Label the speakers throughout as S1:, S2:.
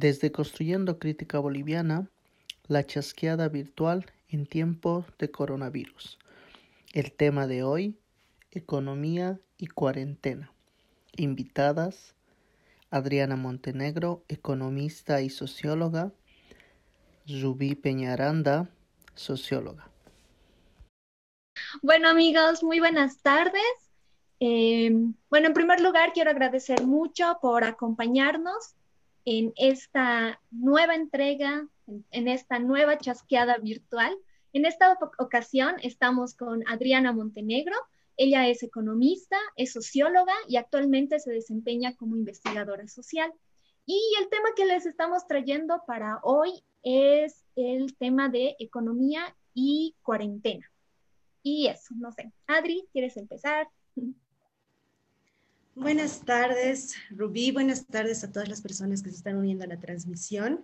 S1: Desde Construyendo Crítica Boliviana, la chasqueada virtual en tiempo de coronavirus. El tema de hoy, economía y cuarentena. Invitadas, Adriana Montenegro, economista y socióloga, Rubí Peñaranda, socióloga.
S2: Bueno amigos, muy buenas tardes. Eh, bueno, en primer lugar quiero agradecer mucho por acompañarnos en esta nueva entrega, en, esta nueva chasqueada virtual. En esta ocasión estamos con Adriana Montenegro. Ella es economista, es socióloga y actualmente se desempeña como investigadora social. Y el tema que les estamos trayendo para hoy es el tema de economía y cuarentena. Y eso, no sé. Adri, ¿quieres empezar?
S3: Buenas tardes, Rubí. Buenas tardes a todas las personas que se están uniendo a la transmisión.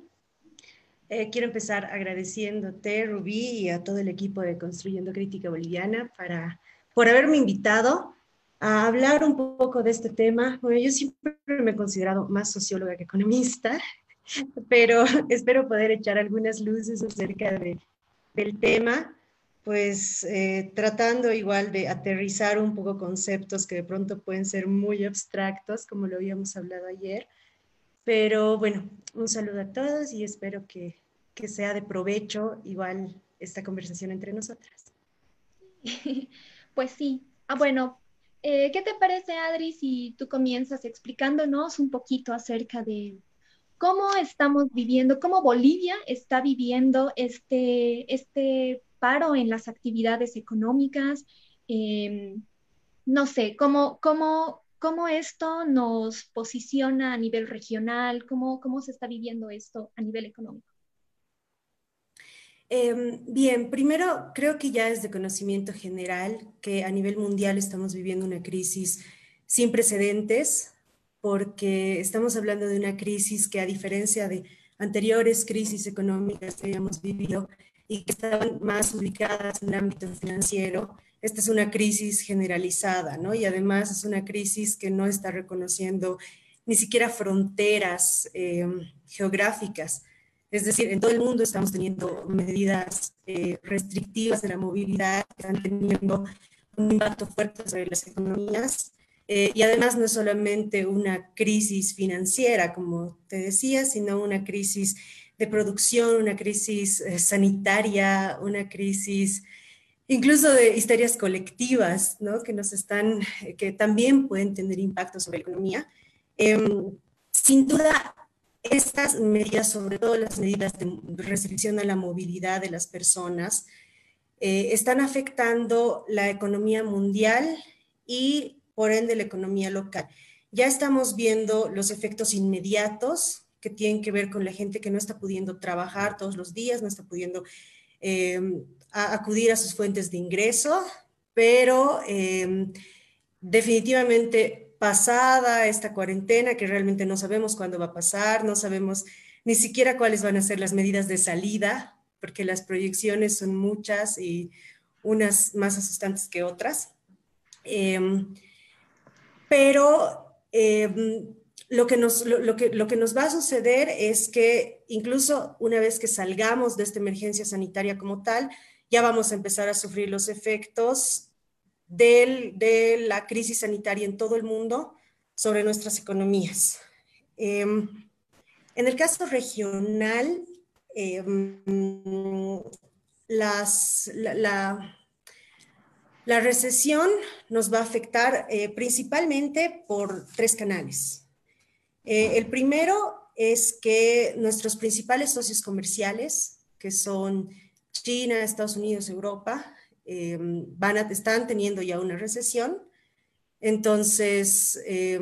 S3: Eh, quiero empezar agradeciéndote, Rubí, y a todo el equipo de Construyendo Crítica Boliviana para, por haberme invitado a hablar un poco de este tema. Bueno, yo siempre me he considerado más socióloga que economista, pero espero poder echar algunas luces acerca de, del tema pues eh, tratando igual de aterrizar un poco conceptos que de pronto pueden ser muy abstractos, como lo habíamos hablado ayer. Pero bueno, un saludo a todos y espero que, que sea de provecho igual esta conversación entre nosotras.
S2: Pues sí. Ah, bueno, eh, ¿qué te parece, Adri, si tú comienzas explicándonos un poquito acerca de cómo estamos viviendo, cómo Bolivia está viviendo este, este paro en las actividades económicas. Em, no sé, ¿cómo, cómo, cómo esto nos posiciona a nivel regional, cómo, cómo se está viviendo esto a nivel económico.
S3: Em, bien, primero creo que ya es de conocimiento general que a nivel mundial estamos viviendo una crisis sin precedentes, porque estamos hablando de una crisis que a diferencia de anteriores crisis económicas que habíamos vivido, y que estaban más ubicadas en el ámbito financiero. Esta es una crisis generalizada, ¿no? Y además es una crisis que no está reconociendo ni siquiera fronteras eh, geográficas. Es decir, en todo el mundo estamos teniendo medidas eh, restrictivas de la movilidad que están teniendo un impacto fuerte sobre las economías. Eh, y además no es solamente una crisis financiera, como te decía, sino una crisis de producción, una crisis eh, sanitaria, una crisis incluso de histerias colectivas, ¿no? que nos están, que también pueden tener impacto sobre la economía. Em, sin duda, estas medidas, sobre todo las medidas de restricción a la movilidad de las personas, eh, están afectando la economía mundial y por ende la economía local. Ya estamos viendo los efectos inmediatos que tienen que ver con la gente que no está pudiendo trabajar todos los días, no está pudiendo em, acudir a sus fuentes de ingreso, pero em, definitivamente pasada esta cuarentena, que realmente no sabemos cuándo va a pasar, no sabemos ni siquiera cuáles van a ser las medidas de salida, porque las proyecciones son muchas y unas más asustantes que otras. Em, pero lo que, nos, lo, que, lo que nos va a suceder es que incluso una vez que salgamos de esta emergencia sanitaria como tal, ya vamos a empezar a sufrir los efectos de la crisis sanitaria en todo el mundo sobre nuestras economías. Em, en el caso regional, em, las, la, la, recesión nos va a afectar eh, principalmente por tres canales. Eh, el primero es que nuestros principales socios comerciales, que son China, Estados Unidos, Europa, eh, van a, están teniendo ya una recesión, entonces eh,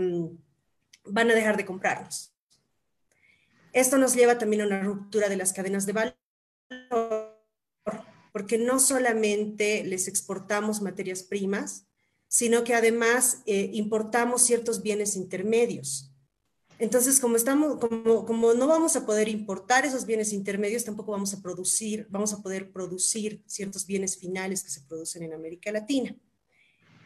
S3: van a dejar de comprarnos. Esto nos lleva también a una ruptura de las cadenas de valor, porque no solamente les exportamos materias primas, sino que además importamos ciertos bienes intermedios entonces, como, estamos, como, como no vamos a poder importar esos bienes intermedios, tampoco vamos a producir, vamos a poder producir ciertos bienes finales que se producen en América Latina.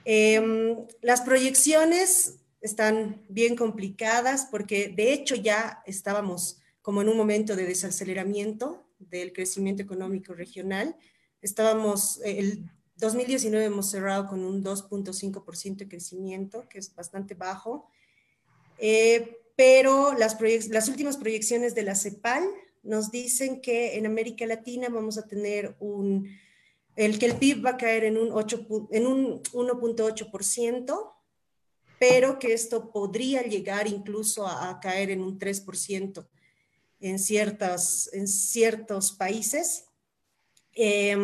S3: Em, las proyecciones están bien complicadas porque de hecho ya estábamos como en un momento de desaceleramiento del crecimiento económico regional. Estábamos, el 2019 hemos cerrado con un 2.5% de crecimiento, que es bastante bajo, eh, pero las, últimas proyecciones de la CEPAL nos dicen que en América Latina vamos a tener un, el que el PIB va a caer en un, 8, en un 1.8%, pero que esto podría llegar incluso a, caer en un 3% en, ciertas, en ciertos países. Eh,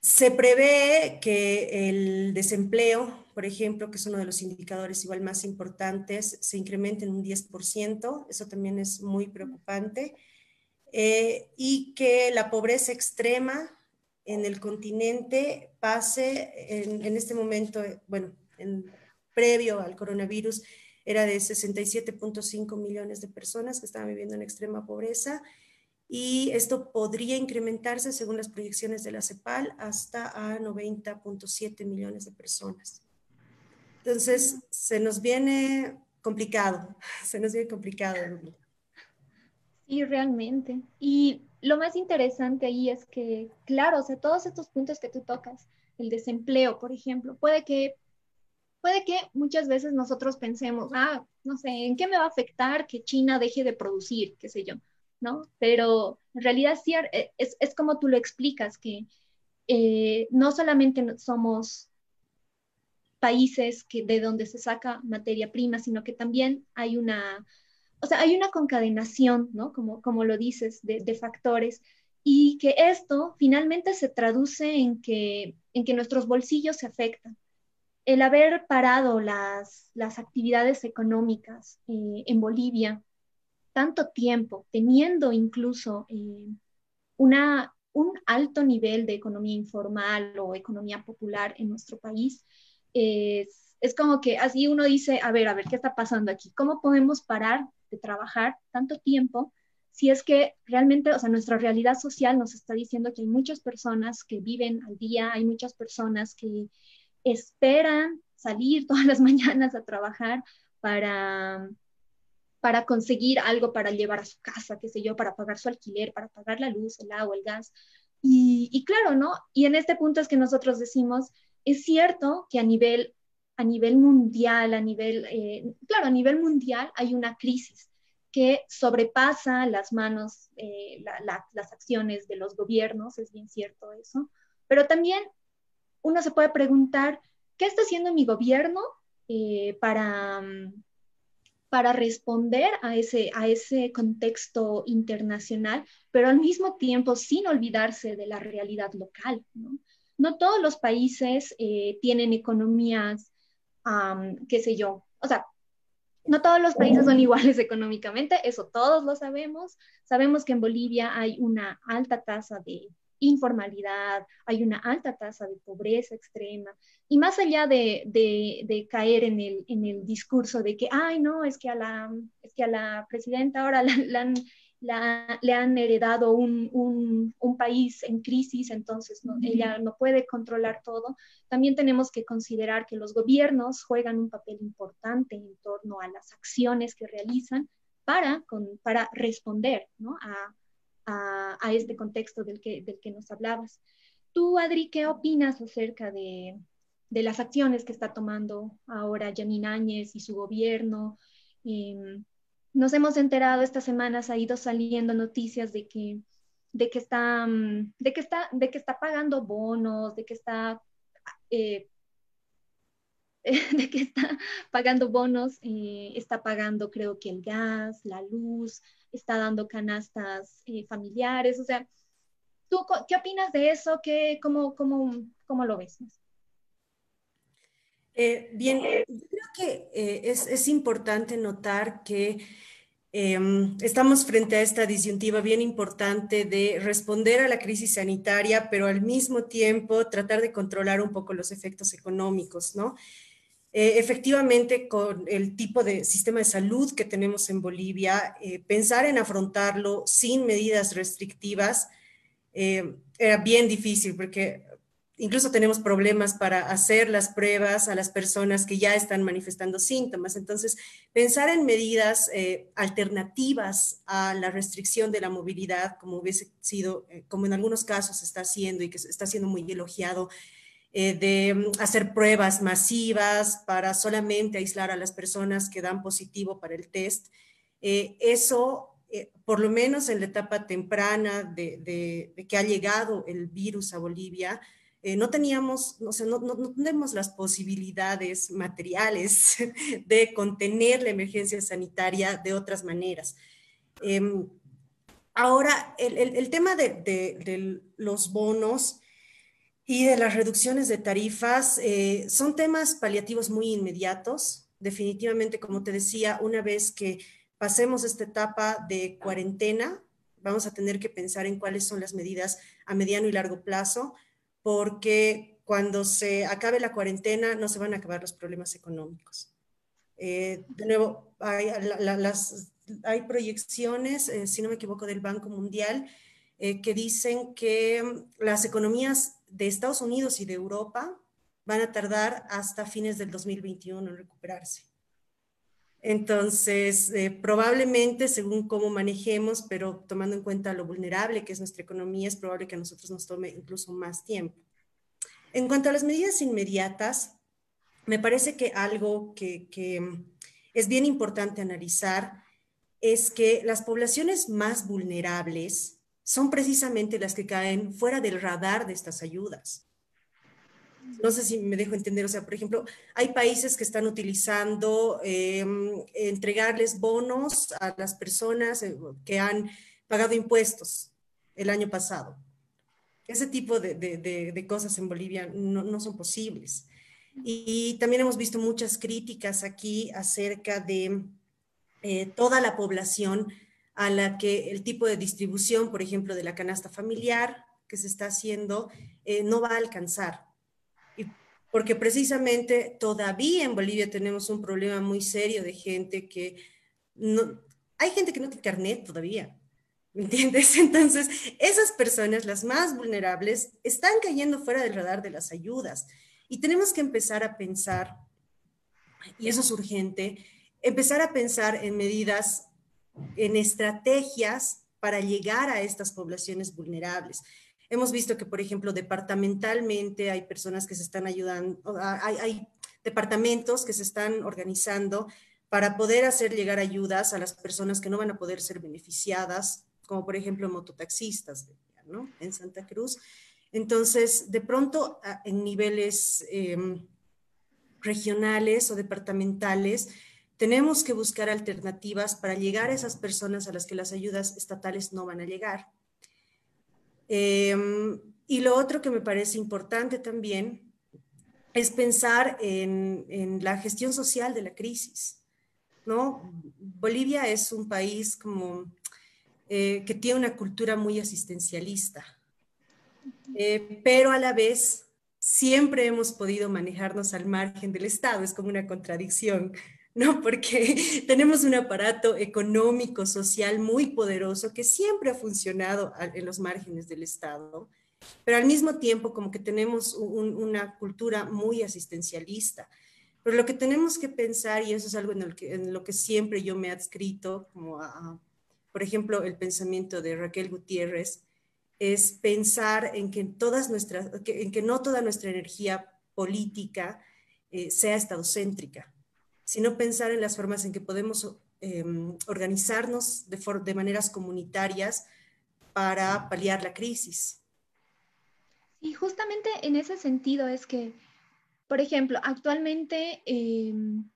S3: se prevé que el desempleo, por ejemplo, que es uno de los indicadores igual más importantes, se incremente en un 10%, eso también es muy preocupante, eh, y que la pobreza extrema en el continente pase en, este momento, bueno, en, previo al coronavirus, era de 67.5 millones de personas que estaban viviendo en extrema pobreza y esto podría incrementarse según las proyecciones de la CEPAL hasta a 90.7 millones de personas. Entonces, se nos viene complicado, se nos viene complicado.
S2: Sí, realmente. Y lo más interesante ahí es que, claro, o sea, todos estos puntos que tú tocas, el desempleo, por ejemplo, puede que, puede que muchas veces nosotros pensemos, ah, no sé, ¿en qué me va a afectar que China deje de producir, qué sé yo? ¿no? Pero en realidad eh, es, es como tú lo explicas, que eh, no solamente somos países que, de donde se saca materia prima, sino que también hay una, o sea, hay una concadenación, ¿no? Como, como lo dices, de, de factores, y que esto finalmente se traduce en que, en que nuestros bolsillos se afectan. El haber parado las, las actividades económicas eh, en Bolivia tanto tiempo, teniendo incluso eh, una, un alto nivel de economía informal o economía popular en nuestro país, es, es como que así uno dice, a ver, a ver, ¿qué está pasando aquí? ¿Cómo podemos parar de trabajar tanto tiempo si es que realmente, o sea, nuestra realidad social nos está diciendo que hay muchas personas que viven al día, hay muchas personas que esperan salir todas las mañanas a trabajar para, para conseguir algo para llevar a su casa, qué sé yo, para pagar su alquiler, para pagar la luz, el agua, el gas. Y, claro, ¿no? Y en este punto es que nosotros decimos, es cierto que a nivel, a nivel mundial, a nivel, eh, claro, a nivel mundial hay una crisis que sobrepasa las manos, eh, las acciones de los gobiernos, es bien cierto eso, pero también uno se puede preguntar, ¿qué está haciendo mi gobierno eh, para, para responder a ese, a ese contexto internacional, pero al mismo tiempo sin olvidarse de la realidad local. No, no todos los países eh, tienen economías, qué sé yo, o sea, no todos los países son iguales económicamente, eso todos lo sabemos. Sabemos que en Bolivia hay una alta tasa de informalidad, hay una alta tasa de pobreza extrema. Y más allá de, caer en el, discurso de que, ay, no, es que a la, es que a la presidenta ahora la, le han heredado un, un, un, país en crisis, entonces ella no puede controlar todo, también tenemos que considerar que los gobiernos juegan un papel importante en torno a las acciones que realizan para, con, para responder ¿no? a, a, este contexto del que, del que nos hablabas. Tú, Adri, ¿qué opinas acerca de, de las acciones que está tomando ahora Yamin Áñez y su gobierno? Em, nos hemos enterado estas semanas, ha ido saliendo noticias de que, de que, está, mm, de que, está, de que está pagando bonos, de que está eh, de que está pagando bonos, eh, está pagando creo que el gas, la luz, está dando canastas eh, familiares, o sea, ¿tú qué opinas de eso? ¿Qué, cómo, cómo, cómo lo ves?
S3: Eh, bien, yo creo que es, es, importante notar que em, estamos frente a esta disyuntiva bien importante de responder a la crisis sanitaria, pero al mismo tiempo tratar de controlar un poco los efectos económicos, ¿no? Eh, efectivamente, con el tipo de sistema de salud que tenemos en Bolivia, eh, pensar en afrontarlo sin medidas restrictivas eh, era bien difícil porque incluso tenemos problemas para hacer las pruebas a las personas que ya están manifestando síntomas. Entonces, pensar en medidas eh, alternativas a la restricción de la movilidad, como hubiese sido, eh, como en algunos casos se está haciendo y que está siendo muy elogiado, eh, de mm, hacer pruebas masivas para solamente aislar a las personas que dan positivo para el test. eso, por lo menos en la etapa temprana de que ha llegado el virus a Bolivia, eh, no teníamos, o sea, no, tenemos las posibilidades materiales de contener la emergencia sanitaria de otras maneras. Em, ahora, el, tema de, de, los bonos y de las reducciones de tarifas eh, son temas paliativos muy inmediatos. Definitivamente, como te decía, una vez que pasemos esta etapa de cuarentena, vamos a tener que pensar en cuáles son las medidas a mediano y largo plazo porque cuando se acabe la cuarentena no se van a acabar los problemas económicos. Eh, de nuevo, hay, proyecciones, eh, si no me equivoco, del Banco Mundial eh, que dicen que las economías de Estados Unidos y de Europa van a tardar hasta fines del 2021 en recuperarse. Entonces, probablemente, según cómo manejemos, pero tomando en cuenta lo vulnerable que es nuestra economía, es probable que a nosotros nos tome incluso más tiempo. En cuanto a las medidas inmediatas, me parece que algo que, que es bien importante analizar es que las poblaciones más vulnerables son precisamente las que caen fuera del radar de estas ayudas no sé si me dejo entender, o sea, por ejemplo, hay países que están utilizando em, entregarles bonos a las personas eh, que han pagado impuestos el año pasado. Ese tipo de, cosas en Bolivia no, son posibles. Y, también hemos visto muchas críticas aquí acerca de eh, toda la población a la que el tipo de distribución, por ejemplo, de la canasta familiar que se está haciendo, eh, no va a alcanzar porque precisamente todavía en Bolivia tenemos un problema muy serio de gente que no, hay gente que no tiene carnet todavía, ¿me entiendes? Entonces, esas personas, las más vulnerables, están cayendo fuera del radar de las ayudas y tenemos que empezar a pensar, y eso es urgente, empezar a pensar en medidas, en estrategias para llegar a estas poblaciones vulnerables. Hemos visto que, por ejemplo, departamentalmente hay personas que se están ayudando, hay, departamentos que se están organizando para poder hacer llegar ayudas a las personas que no van a poder ser beneficiadas, como por ejemplo mototaxistas ¿no? en Santa Cruz. Entonces, de pronto, en niveles em, regionales o departamentales, tenemos que buscar alternativas para llegar a esas personas a las que las ayudas estatales no van a llegar. Em, y lo otro que me parece importante también es pensar en, la gestión social de la crisis. ¿no? Bolivia es un país como, eh, que tiene una cultura muy asistencialista, eh, pero a la vez siempre hemos podido manejarnos al margen del Estado, es como una contradicción. ¿No? Porque tenemos un aparato económico, social muy poderoso que siempre ha funcionado en los márgenes del Estado, pero al mismo tiempo como que tenemos una cultura muy asistencialista. Pero lo que tenemos que pensar, y eso es algo en, lo que siempre yo me he adscrito, como por ejemplo, el pensamiento de Raquel Gutiérrez, es pensar en que no toda nuestra energía política eh, sea estadocéntrica, sino pensar en las formas en que podemos em, organizarnos de, de, maneras comunitarias para paliar la crisis.
S2: Y justamente en ese sentido es que, por ejemplo, actualmente em,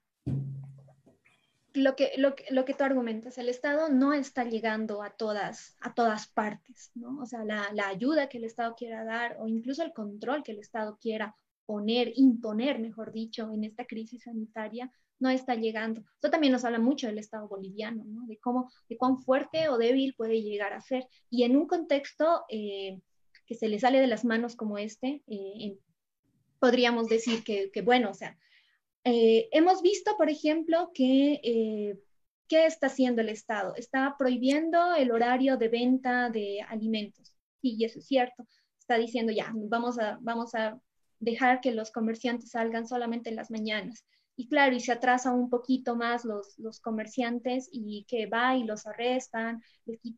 S2: lo, que, lo, lo, que tú argumentas, el Estado no está llegando a todas, a todas partes, ¿no? O sea, la, la ayuda que el Estado quiera dar o incluso el control que el Estado quiera poner, imponer, mejor dicho, en esta crisis sanitaria, no está llegando. Eso también nos habla mucho del Estado boliviano, ¿no? de cómo, de cuán fuerte o débil puede llegar a ser. Y en un contexto eh, que se le sale de las manos como este, eh, podríamos decir que, bueno, o sea, eh, hemos visto, por ejemplo, que ¿qué está haciendo el Estado? Está prohibiendo el horario de venta de alimentos. y eso es cierto. está diciendo ya, vamos a, vamos a dejar que los comerciantes salgan solamente en las mañanas. Y claro, y se atrasa un poquito más los, los comerciantes y que va y los arrestan,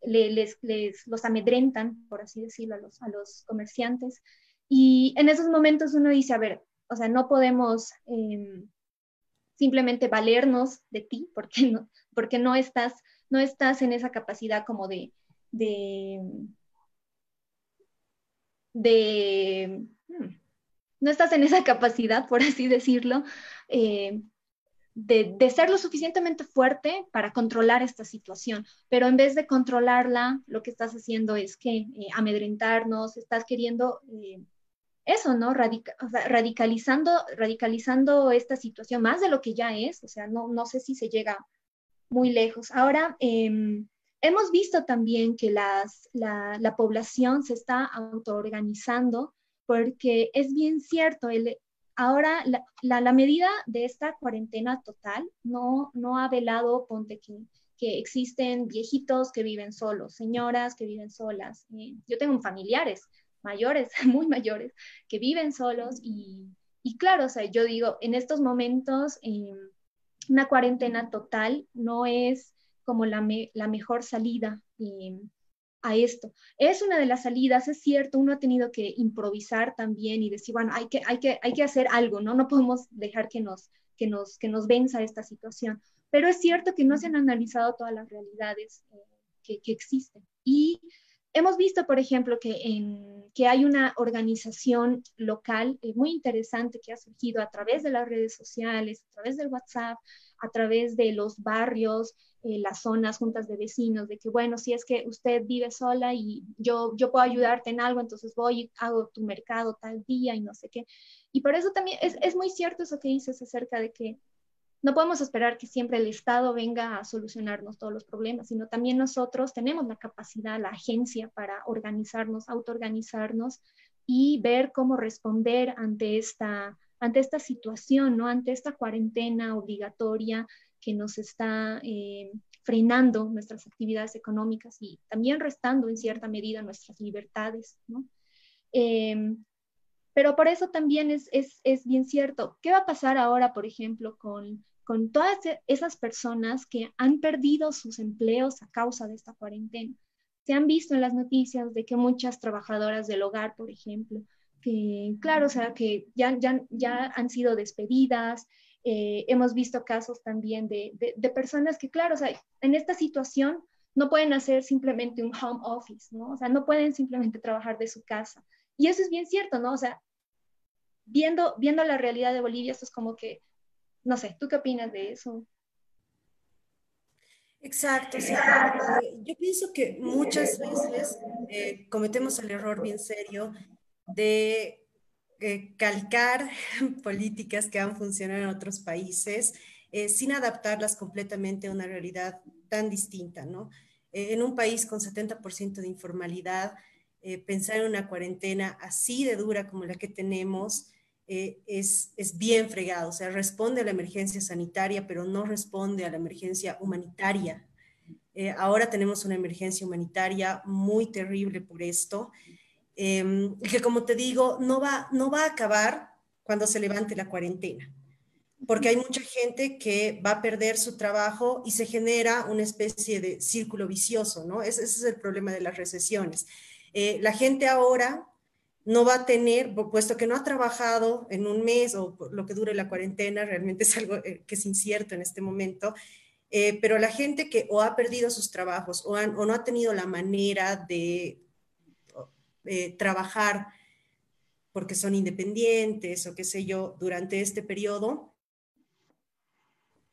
S2: les, les, los amedrentan, por así decirlo, a los, a los comerciantes. Y en esos momentos uno dice, a ver, o sea, no podemos em, simplemente valernos de ti porque no, porque no estás, no estás en esa capacidad como de, de, de hmm, no estás en esa capacidad, por así decirlo, eh, de, ser lo suficientemente fuerte para controlar esta situación. Pero en vez de controlarla, lo que estás haciendo es que eh, amedrentarnos, estás queriendo eh, eso, ¿no? radicalizando, radicalizando esta situación más de lo que ya es, o sea, no, no sé si se llega muy lejos. Ahora, em, hemos visto también que las, la, la, población se está autoorganizando porque es bien cierto, el, ahora la, la, medida de esta cuarentena total no, no ha velado, ponte que, que existen viejitos que viven solos, señoras que viven solas. Eh, yo tengo familiares mayores, muy mayores, que viven solos y, y claro, o sea, yo digo, en estos momentos eh, una cuarentena total no es como la, la mejor salida eh, a esto. Es una de las salidas, es cierto, uno ha tenido que improvisar también y decir, bueno, hay que, hay que, hay que hacer algo, ¿no? No podemos dejar que nos, que nos, que nos venza esta situación. Pero es cierto que no se han analizado todas las realidades eh, que, que existen. Y hemos visto, por ejemplo, que, hay una organización local eh, muy interesante que ha surgido a través de las redes sociales, a través del WhatsApp, a través de los barrios, eh, las zonas, juntas de vecinos, de que, bueno, si es que usted vive sola y yo, yo puedo ayudarte en algo, entonces voy y hago tu mercado tal día y no sé qué. Y por eso también es, es muy cierto eso que dices acerca de que no podemos esperar que siempre el Estado venga a solucionarnos todos los problemas, sino también nosotros tenemos la capacidad, la agencia para organizarnos, autoorganizarnos y ver cómo responder ante esta, ante esta situación, ¿no? ante esta cuarentena obligatoria que nos está eh, frenando nuestras actividades económicas y también restando en cierta medida nuestras libertades. ¿no? Em, pero por eso también es, es, es, bien cierto. ¿Qué va a pasar ahora, por ejemplo, con con todas e-, esas personas que han perdido sus empleos a causa de esta cuarentena. Se han visto en las noticias de que muchas trabajadoras del hogar, por ejemplo, que claro, o sea, que ya, ya, ya han sido despedidas. Eh, hemos visto casos también de, de, personas que, claro, o sea, en esta situación no pueden hacer simplemente un home office, ¿no? O sea, no pueden simplemente trabajar de su casa. Y eso es bien cierto, ¿no? O sea, viendo, viendo la realidad de Bolivia, esto es como que no sé, ¿tú qué opinas de eso?
S3: Exacto, sí. Yo pienso que muchas veces eh, cometemos el error bien serio de eh, calcar políticas que han funcionado en otros países eh, sin adaptarlas completamente a una realidad tan distinta, ¿no? en un país con 70% de informalidad, pensar en una cuarentena así de dura como la que tenemos, eh, es, es, bien fregado, o sea, responde a la emergencia sanitaria, pero no responde a la emergencia humanitaria. Eh, ahora tenemos una emergencia humanitaria muy terrible por esto, em, que como te digo, no va, no va a acabar cuando se levante la cuarentena, porque hay mucha gente que va a perder su trabajo y se genera una especie de círculo vicioso, ¿no? Ese, ese es el problema de las recesiones. Eh, la gente ahora no va a tener, puesto que no ha trabajado en un mes o lo que dure la cuarentena, realmente es algo eh, que es incierto en este momento, eh, pero la gente que o ha perdido sus trabajos o, no ha tenido la manera de eh, trabajar porque son independientes o qué sé yo, durante este periodo,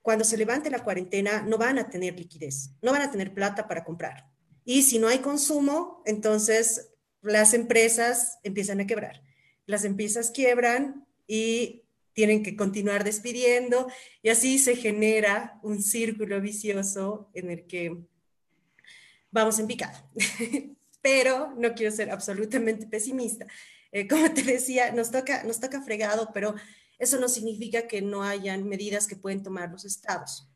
S3: cuando se levante la cuarentena no van a tener liquidez, no van a tener plata para comprar. Y si no hay consumo, entonces las empresas empiezan a quebrar. Las empresas quiebran y tienen que continuar despidiendo y así se genera un círculo vicioso en el que vamos en picado. pero no quiero ser absolutamente pesimista. Eh, como te decía, nos toca, nos toca fregado, pero eso no significa que no hayan medidas que pueden tomar los estados.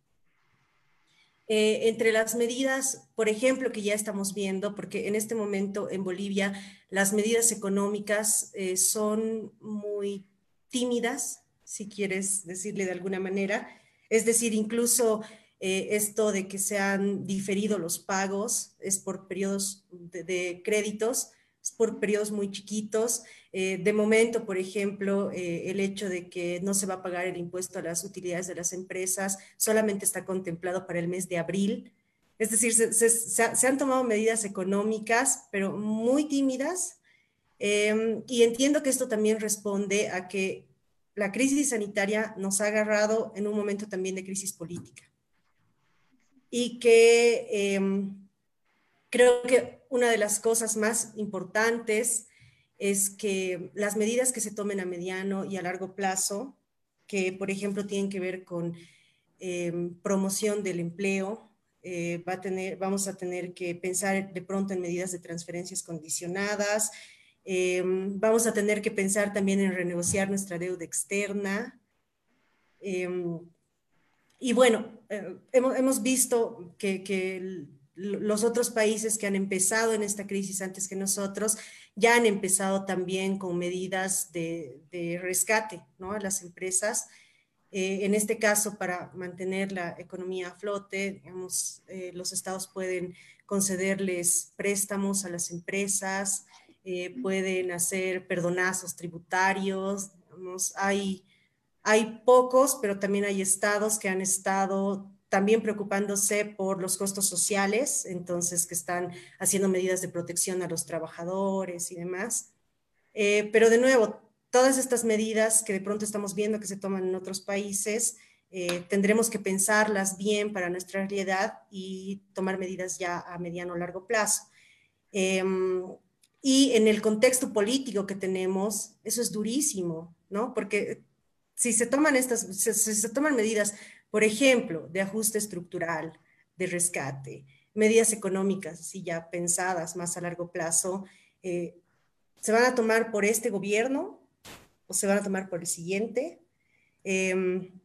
S3: Eh, entre las medidas, por ejemplo, que ya estamos viendo, porque en este momento en Bolivia las medidas económicas eh, son muy tímidas, si quieres decirle de alguna manera. Es decir, incluso eh, esto de que se han diferido los pagos es por periodos de, créditos, por periodos muy chiquitos. de momento, por ejemplo, el hecho de que no se va a pagar el impuesto a las utilidades de las empresas solamente está contemplado para el mes de abril. Es decir, se, han tomado medidas económicas, pero muy tímidas. Em, y entiendo que esto también responde a que la crisis sanitaria nos ha agarrado en un momento también de crisis política. Y que em, creo que una de las cosas más importantes es que las medidas que se tomen a mediano y a largo plazo, que por ejemplo tienen que ver con em, promoción del empleo, eh, va a tener, vamos a tener que pensar de pronto en medidas de transferencias condicionadas, eh, vamos a tener que pensar también en renegociar nuestra deuda externa. Eh, y bueno, hemos, hemos, visto que, que, los otros países que han empezado en esta crisis antes que nosotros ya han empezado también con medidas de, rescate ¿no? a las empresas. Eh, en este caso, para mantener la economía a flote, eh, los estados pueden concederles préstamos a las empresas, eh, pueden hacer perdonazos tributarios. hay, hay pocos, pero también hay estados que han estado también preocupándose por los costos sociales, entonces que están haciendo medidas de protección a los trabajadores y demás. pero de nuevo, todas estas medidas que de pronto estamos viendo que se toman en otros países, eh, tendremos que pensarlas bien para nuestra realidad y tomar medidas ya a mediano o largo plazo. Em, y en el contexto político que tenemos, eso es durísimo, ¿no? Porque si se toman estas, si se toman medidas, por ejemplo, de ajuste estructural, de rescate, medidas económicas, si ya pensadas más a largo plazo, eh, se van a tomar por este gobierno o se van a tomar por el siguiente. Em,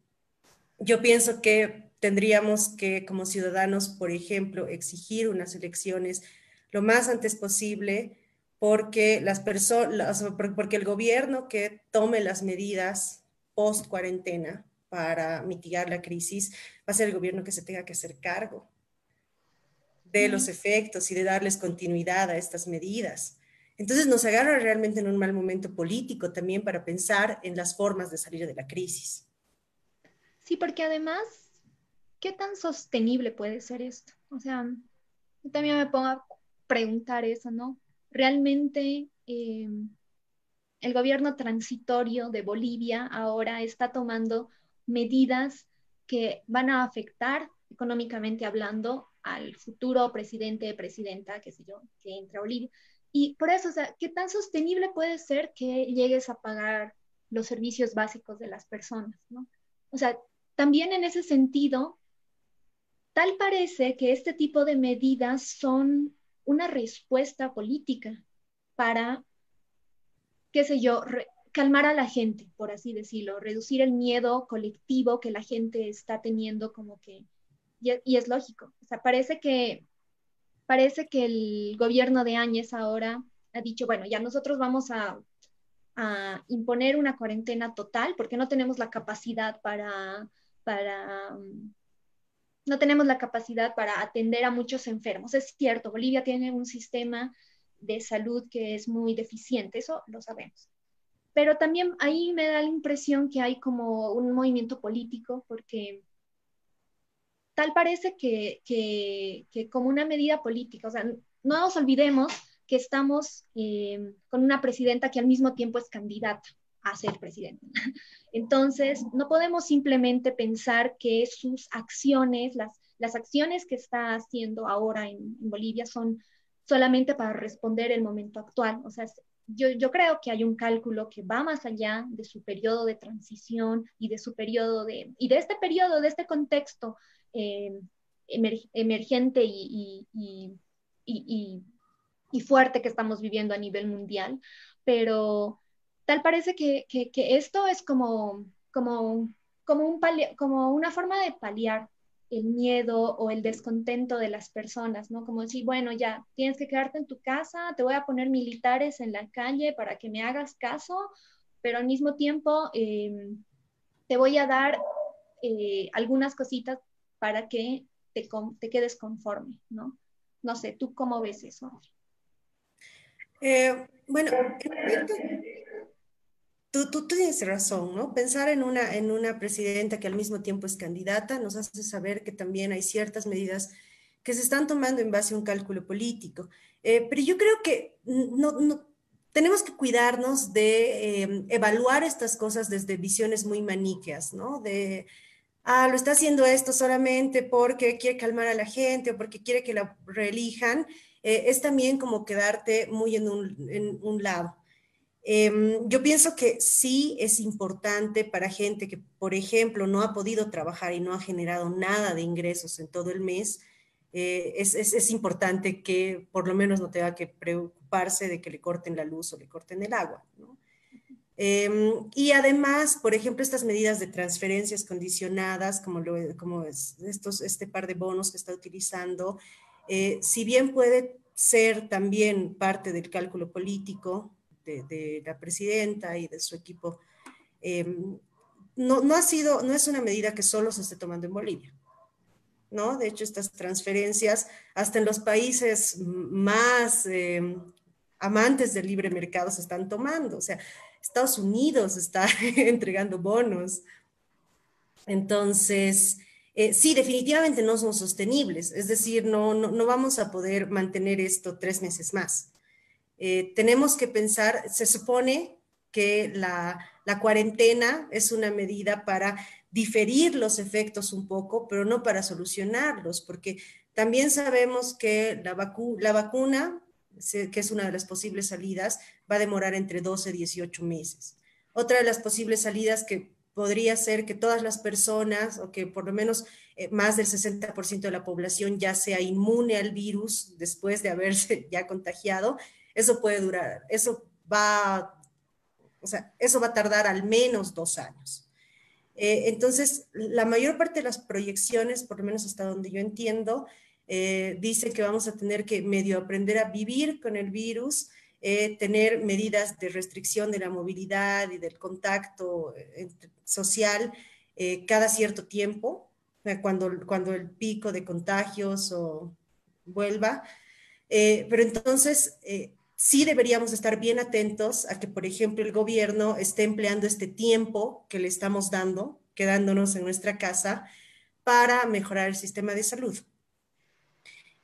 S3: yo pienso que tendríamos que, como ciudadanos, por ejemplo, exigir unas elecciones lo más antes posible porque las personas, porque el gobierno que tome las medidas post cuarentena para mitigar la crisis va a ser el gobierno que se tenga que hacer cargo de los efectos y de darles continuidad a estas medidas. Entonces nos agarra realmente en un mal momento político también para pensar en las formas de salir de la crisis.
S2: Sí, porque además, ¿qué tan sostenible puede ser esto? O sea, yo también me pongo a preguntar eso, ¿no? Realmente em, el gobierno transitorio de Bolivia ahora está tomando medidas que van a afectar económicamente hablando al futuro presidente, presidenta, qué sé yo, que entre a Bolivia. Y por eso, o sea, ¿qué tan sostenible puede ser que llegues a pagar los servicios básicos de las personas? ¿no? O sea, también en ese sentido, tal parece que este tipo de medidas son una respuesta política para, qué sé yo, calmar a la gente, por así decirlo, reducir el miedo colectivo que la gente está teniendo como que, y, y es lógico, o sea, parece que parece que el gobierno de Áñez ahora ha dicho, bueno, ya nosotros vamos a, imponer una cuarentena total porque no tenemos la capacidad para, para, no tenemos la capacidad para atender a muchos enfermos. Es cierto, Bolivia tiene un sistema de salud que es muy deficiente, eso lo sabemos. Pero también ahí me da la impresión que hay como un movimiento político porque tal parece que, como una medida política, o sea, no nos olvidemos que estamos eh, con una presidenta que al mismo tiempo es candidata a ser presidenta. Entonces, no podemos simplemente pensar que sus acciones, las, las acciones que está haciendo ahora en, Bolivia son solamente para responder el momento actual. O sea, yo, yo, creo que hay un cálculo que va más allá de su periodo de transición y de su periodo de, y de este periodo, de este contexto eh, emergente y, y, fuerte que estamos viviendo a nivel mundial, pero tal parece que, esto es como, como, como, un como una forma de paliar el miedo o el descontento de las personas, ¿no? Como decir, bueno, ya tienes que quedarte en tu casa, te voy a poner militares en la calle para que me hagas caso, pero al mismo tiempo em, te voy a dar eh, algunas cositas para que te, te, quedes conforme, ¿no? No sé, ¿tú cómo ves eso?
S3: Eh, bueno, Tú, tú, tienes razón, ¿no? Pensar en una, en una presidenta que al mismo tiempo es candidata nos hace saber que también hay ciertas medidas que se están tomando en base a un cálculo político. Eh, pero yo creo que no, no, tenemos que cuidarnos de em, evaluar estas cosas desde visiones muy maniqueas, ¿no? De, ah, lo está haciendo esto solamente porque quiere calmar a la gente o porque quiere que la reelijan. Eh, es también como quedarte muy en un, en un lado. Em, yo pienso que sí es importante para gente que, por ejemplo, no ha podido trabajar y no ha generado nada de ingresos en todo el mes, eh, es, es, importante que por lo menos no tenga que preocuparse de que le corten la luz o le corten el agua. Em, y además, por ejemplo, estas medidas de transferencias condicionadas, como, lo, como es estos, este par de bonos que está utilizando, eh, si bien puede ser también parte del cálculo político, de, la presidenta y de su equipo, em, no, no, ha sido, no es una medida que solo se esté tomando en Bolivia. ¿no? De hecho, estas transferencias, hasta en los países más em, amantes del libre mercado se están tomando. O sea, Estados Unidos está entregando bonos. Entonces, eh, sí, definitivamente no son sostenibles. Es decir, no, no, no, vamos a poder mantener esto tres meses más. Eh, tenemos que pensar, se supone que la, cuarentena es una medida para diferir los efectos un poco, pero no para solucionarlos, porque también sabemos que la, la vacuna, que es una de las posibles salidas, va a demorar entre 12 y 18 meses. Otra de las posibles salidas que podría ser que todas las personas, o que por lo menos eh, más del 60% de la población ya sea inmune al virus después de haberse ya contagiado, eso puede durar, eso va, o sea, eso va a tardar al menos dos años. Eh, entonces, la mayor parte de las proyecciones, por lo menos hasta donde yo entiendo, eh, dice que vamos a tener que medio aprender a vivir con el virus, eh, tener medidas de restricción de la movilidad y del contacto social cada cierto tiempo, cuando, cuando el pico de contagios o vuelva. pero entonces, sí deberíamos estar bien atentos a que, por ejemplo, el gobierno esté empleando este tiempo que le estamos dando, quedándonos en nuestra casa, para mejorar el sistema de salud.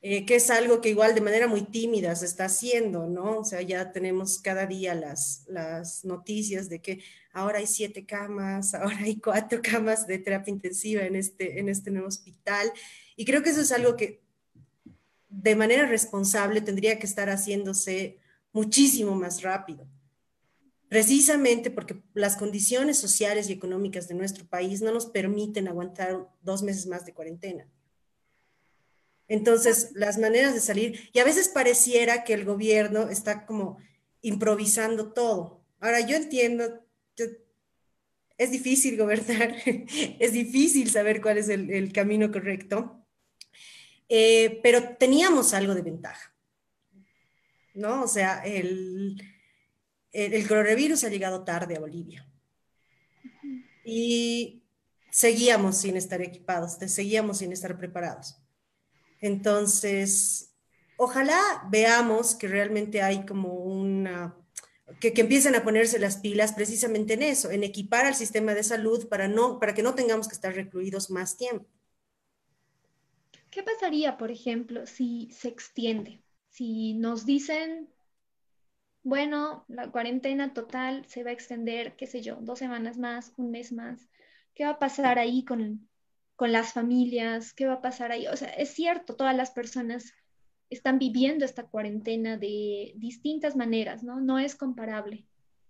S3: Eh, que es algo que igual de manera muy tímida se está haciendo, ¿no? O sea, ya tenemos cada día las, las noticias de que ahora hay siete camas, ahora hay cuatro camas de terapia intensiva en este, en este nuevo hospital. Y creo que eso es algo que de manera responsable tendría que estar haciéndose muchísimo más rápido. Precisamente porque las condiciones sociales y económicas de nuestro país no nos permiten aguantar dos meses más de cuarentena. Entonces, las maneras de salir, y a veces pareciera que el gobierno está como improvisando todo. Ahora, yo entiendo, es difícil gobernar, es difícil saber cuál es el, camino correcto, eh, pero teníamos algo de ventaja. ¿No? O sea, el, el, coronavirus ha llegado tarde a Bolivia. Y seguíamos sin estar equipados, seguíamos sin estar preparados. Entonces, ojalá veamos que realmente hay como una, que, que, empiecen a ponerse las pilas precisamente en eso, en equipar al sistema de salud para, no, para que no tengamos que estar recluidos más tiempo.
S2: ¿Qué pasaría, por ejemplo, si se extiende? Si nos dicen, bueno, la cuarentena total se va a extender, qué sé yo, dos semanas más, un mes más, ¿qué va a pasar ahí con, con las familias? ¿Qué va a pasar ahí? O sea, es cierto, todas las personas están viviendo esta cuarentena de distintas maneras, ¿no? No es comparable,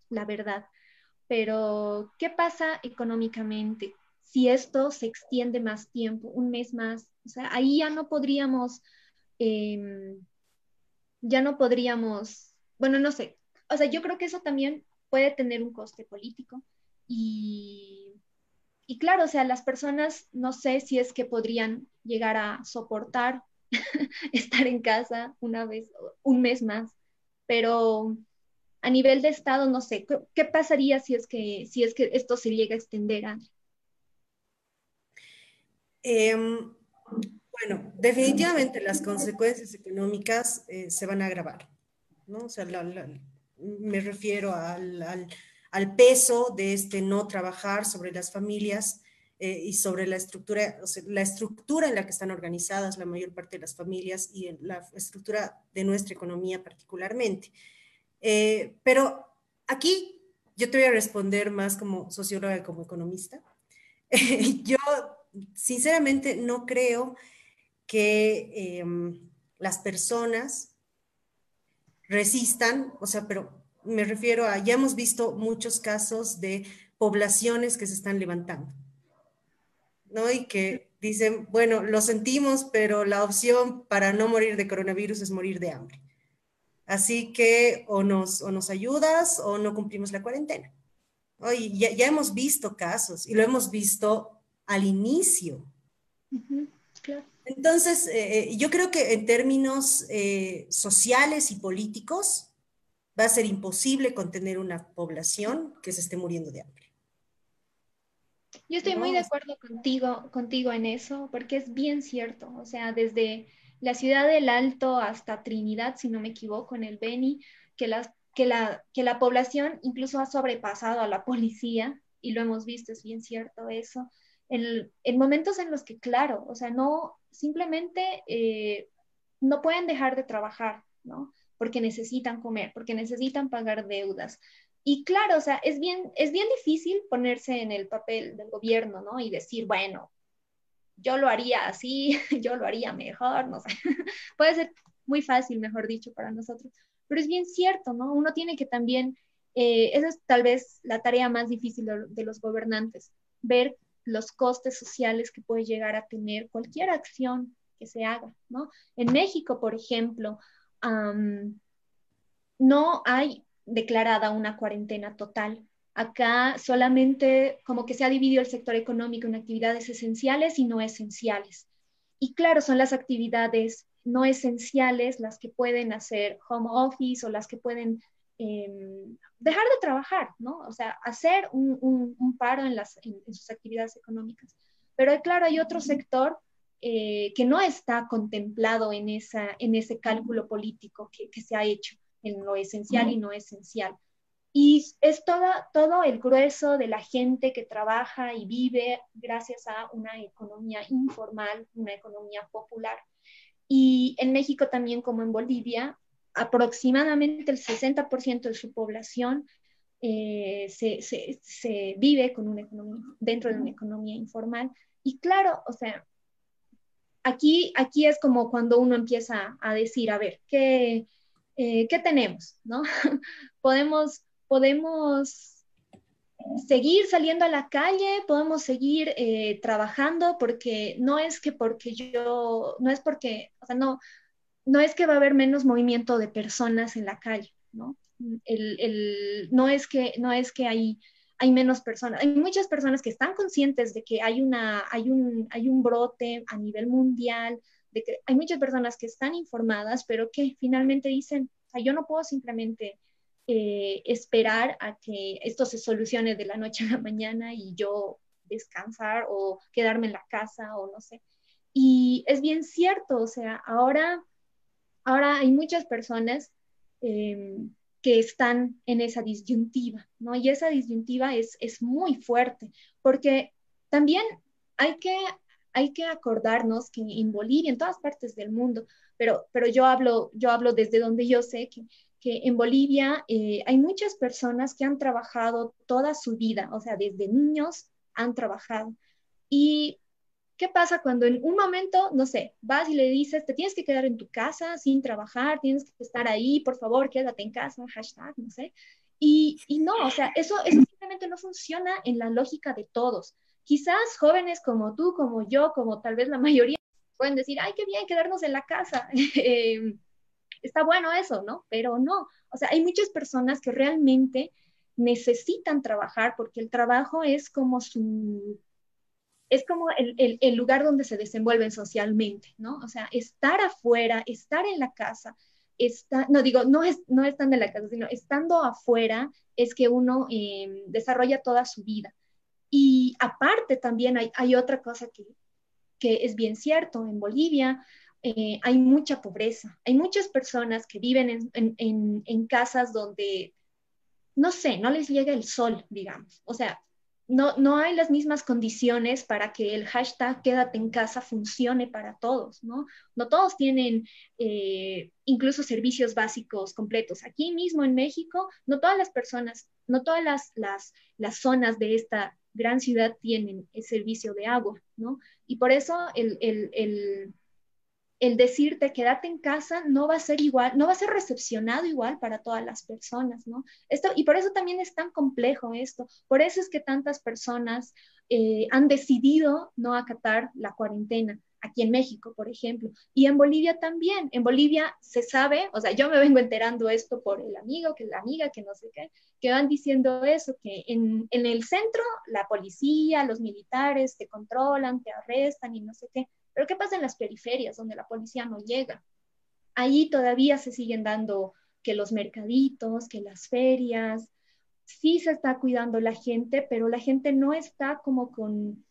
S2: la verdad. Pero, ¿qué pasa económicamente? Si esto se extiende más tiempo, un mes más, o sea, ahí ya no podríamos em, ya no podríamos, bueno, no sé, o sea, yo creo que eso también puede tener un coste político y y claro, o sea, las personas no sé si es que podrían llegar a soportar estar en casa una vez, un mes más, pero a nivel de Estado, no sé, ¿qué, pasaría si es, que, si es que esto se llega a extender?
S3: Em, bueno, definitivamente las consecuencias económicas eh, se van a agravar, ¿no? O sea, me refiero al, al, peso de este no trabajar sobre las familias eh, y sobre la estructura, la estructura en la que están organizadas la mayor parte de las familias y en la estructura de nuestra economía particularmente. Eh, pero aquí yo te voy a responder más como socióloga que como economista. yo sinceramente no creo que em, las personas resistan, o sea, pero me refiero a, ya hemos visto muchos casos de poblaciones que se están levantando. ¿no? Y que dicen, bueno, lo sentimos, pero la opción para no morir de coronavirus es morir de hambre. Así que o nos, o nos ayudas o no cumplimos la cuarentena. Oye, ya, ya, hemos visto casos y lo hemos visto al inicio. Entonces, eh, eh, yo creo que en términos eh, sociales y políticos va a ser imposible contener una población que se esté muriendo de hambre.
S2: Yo estoy muy de acuerdo contigo, contigo en eso, porque es bien cierto. O sea, desde la ciudad del Alto hasta Trinidad, si no me equivoco, en el Beni, que, las, que, la, que la población incluso ha sobrepasado a la policía, y lo hemos visto, es bien cierto eso, en, en momentos en los que, claro, o sea, no, simplemente eh, no pueden dejar de trabajar, ¿no? Porque necesitan comer, porque necesitan pagar deudas, y claro, o sea, es bien, es bien difícil ponerse en el papel del gobierno, ¿no? Y decir, bueno, yo lo haría así, yo lo haría mejor, no sé. Puede ser muy fácil, mejor dicho, para nosotros, pero es bien cierto, ¿no? Uno tiene que también, eh, esa es tal vez la tarea más difícil de, los gobernantes, ver los costes sociales que puede llegar a tener cualquier acción que se haga, ¿no? En México, por ejemplo, no hay declarada una cuarentena total. Acá solamente como que se ha dividido el sector económico en actividades esenciales y no esenciales. Y claro, son las actividades no esenciales las que pueden hacer home office o las que pueden em, dejar de trabajar, ¿no? O sea, hacer un, paro en, las, sus actividades económicas. Pero claro, hay otro sector eh, que no está contemplado en, esa, en ese cálculo político que, se ha hecho en lo esencial y no esencial. Y es toda, todo el grueso de la gente que trabaja y vive gracias a una economía informal, una economía popular. Y en México también, como en Bolivia, aproximadamente el 60% de su población eh, se, vive con una dentro de una economía informal. Y claro, o sea, aquí, aquí es como cuando uno empieza a decir, a ver, ¿qué, eh, ¿qué tenemos? ¿no? podemos, podemos seguir saliendo a la calle, podemos seguir eh, trabajando, porque no es que porque yo, no es porque, o sea, no, no es que va a haber menos movimiento de personas en la calle, ¿no? El, el, no es que, no es que hay, hay menos personas, hay muchas personas que están conscientes de que hay, una, hay, un, hay un brote a nivel mundial, que hay muchas personas que están informadas, pero que finalmente dicen, yo no puedo simplemente eh, esperar a que esto se solucione de la noche a la mañana y yo descansar o quedarme en la casa o no sé. Y es bien cierto, o sea, ahora, ahora hay muchas personas em, que están en esa disyuntiva, ¿no? Y esa disyuntiva es, es muy fuerte, porque también hay que hay que acordarnos que en Bolivia, en todas partes del mundo, pero, pero yo, hablo, yo hablo desde donde yo sé que, que en Bolivia eh, hay muchas personas que han trabajado toda su vida, o sea, desde niños han trabajado. ¿Y qué pasa cuando en un momento, no sé, vas y le dices, te tienes que quedar en tu casa sin trabajar, tienes que estar ahí, por favor, quédate en casa, hashtag, no sé? Y, y no, o sea, eso, eso simplemente no funciona en la lógica de todos. Quizás jóvenes como tú, como yo, como tal vez la mayoría, pueden decir, ay, qué bien quedarnos en la casa. Em, está bueno eso, ¿no? Pero no, o sea, hay muchas personas que realmente necesitan trabajar porque el trabajo es como su, es como el, lugar donde se desenvuelven socialmente, ¿no? O sea, estar afuera, estar en la casa, está, no digo, no, es, no estando en la casa, sino estando afuera es que uno em, desarrolla toda su vida. Y aparte también hay, otra cosa que, es bien cierto, en Bolivia eh, hay mucha pobreza, hay muchas personas que viven en, en casas donde, no sé, no les llega el sol, digamos. O sea, no, no hay las mismas condiciones para que el hashtag quédate en casa funcione para todos, ¿no? No todos tienen eh, incluso servicios básicos completos. Aquí mismo en México, no todas las personas, no todas las, las, las zonas de esta gran ciudad tienen el servicio de agua, ¿no? Y por eso el, el, el el decirte quédate en casa no va a ser igual, no va a ser recepcionado igual para todas las personas, ¿no? Esto, y por eso también es tan complejo esto, por eso es que tantas personas eh, han decidido no acatar la cuarentena, aquí en México, por ejemplo, y en Bolivia también. En Bolivia se sabe, o sea, yo me vengo enterando esto por el amigo, que la amiga, que no sé qué, que van diciendo eso, que en, en el centro la policía, los militares te controlan, te arrestan y no sé qué, pero ¿qué pasa en las periferias donde la policía no llega? Ahí todavía se siguen dando que los mercaditos, que las ferias, sí se está cuidando la gente, pero la gente no está como con,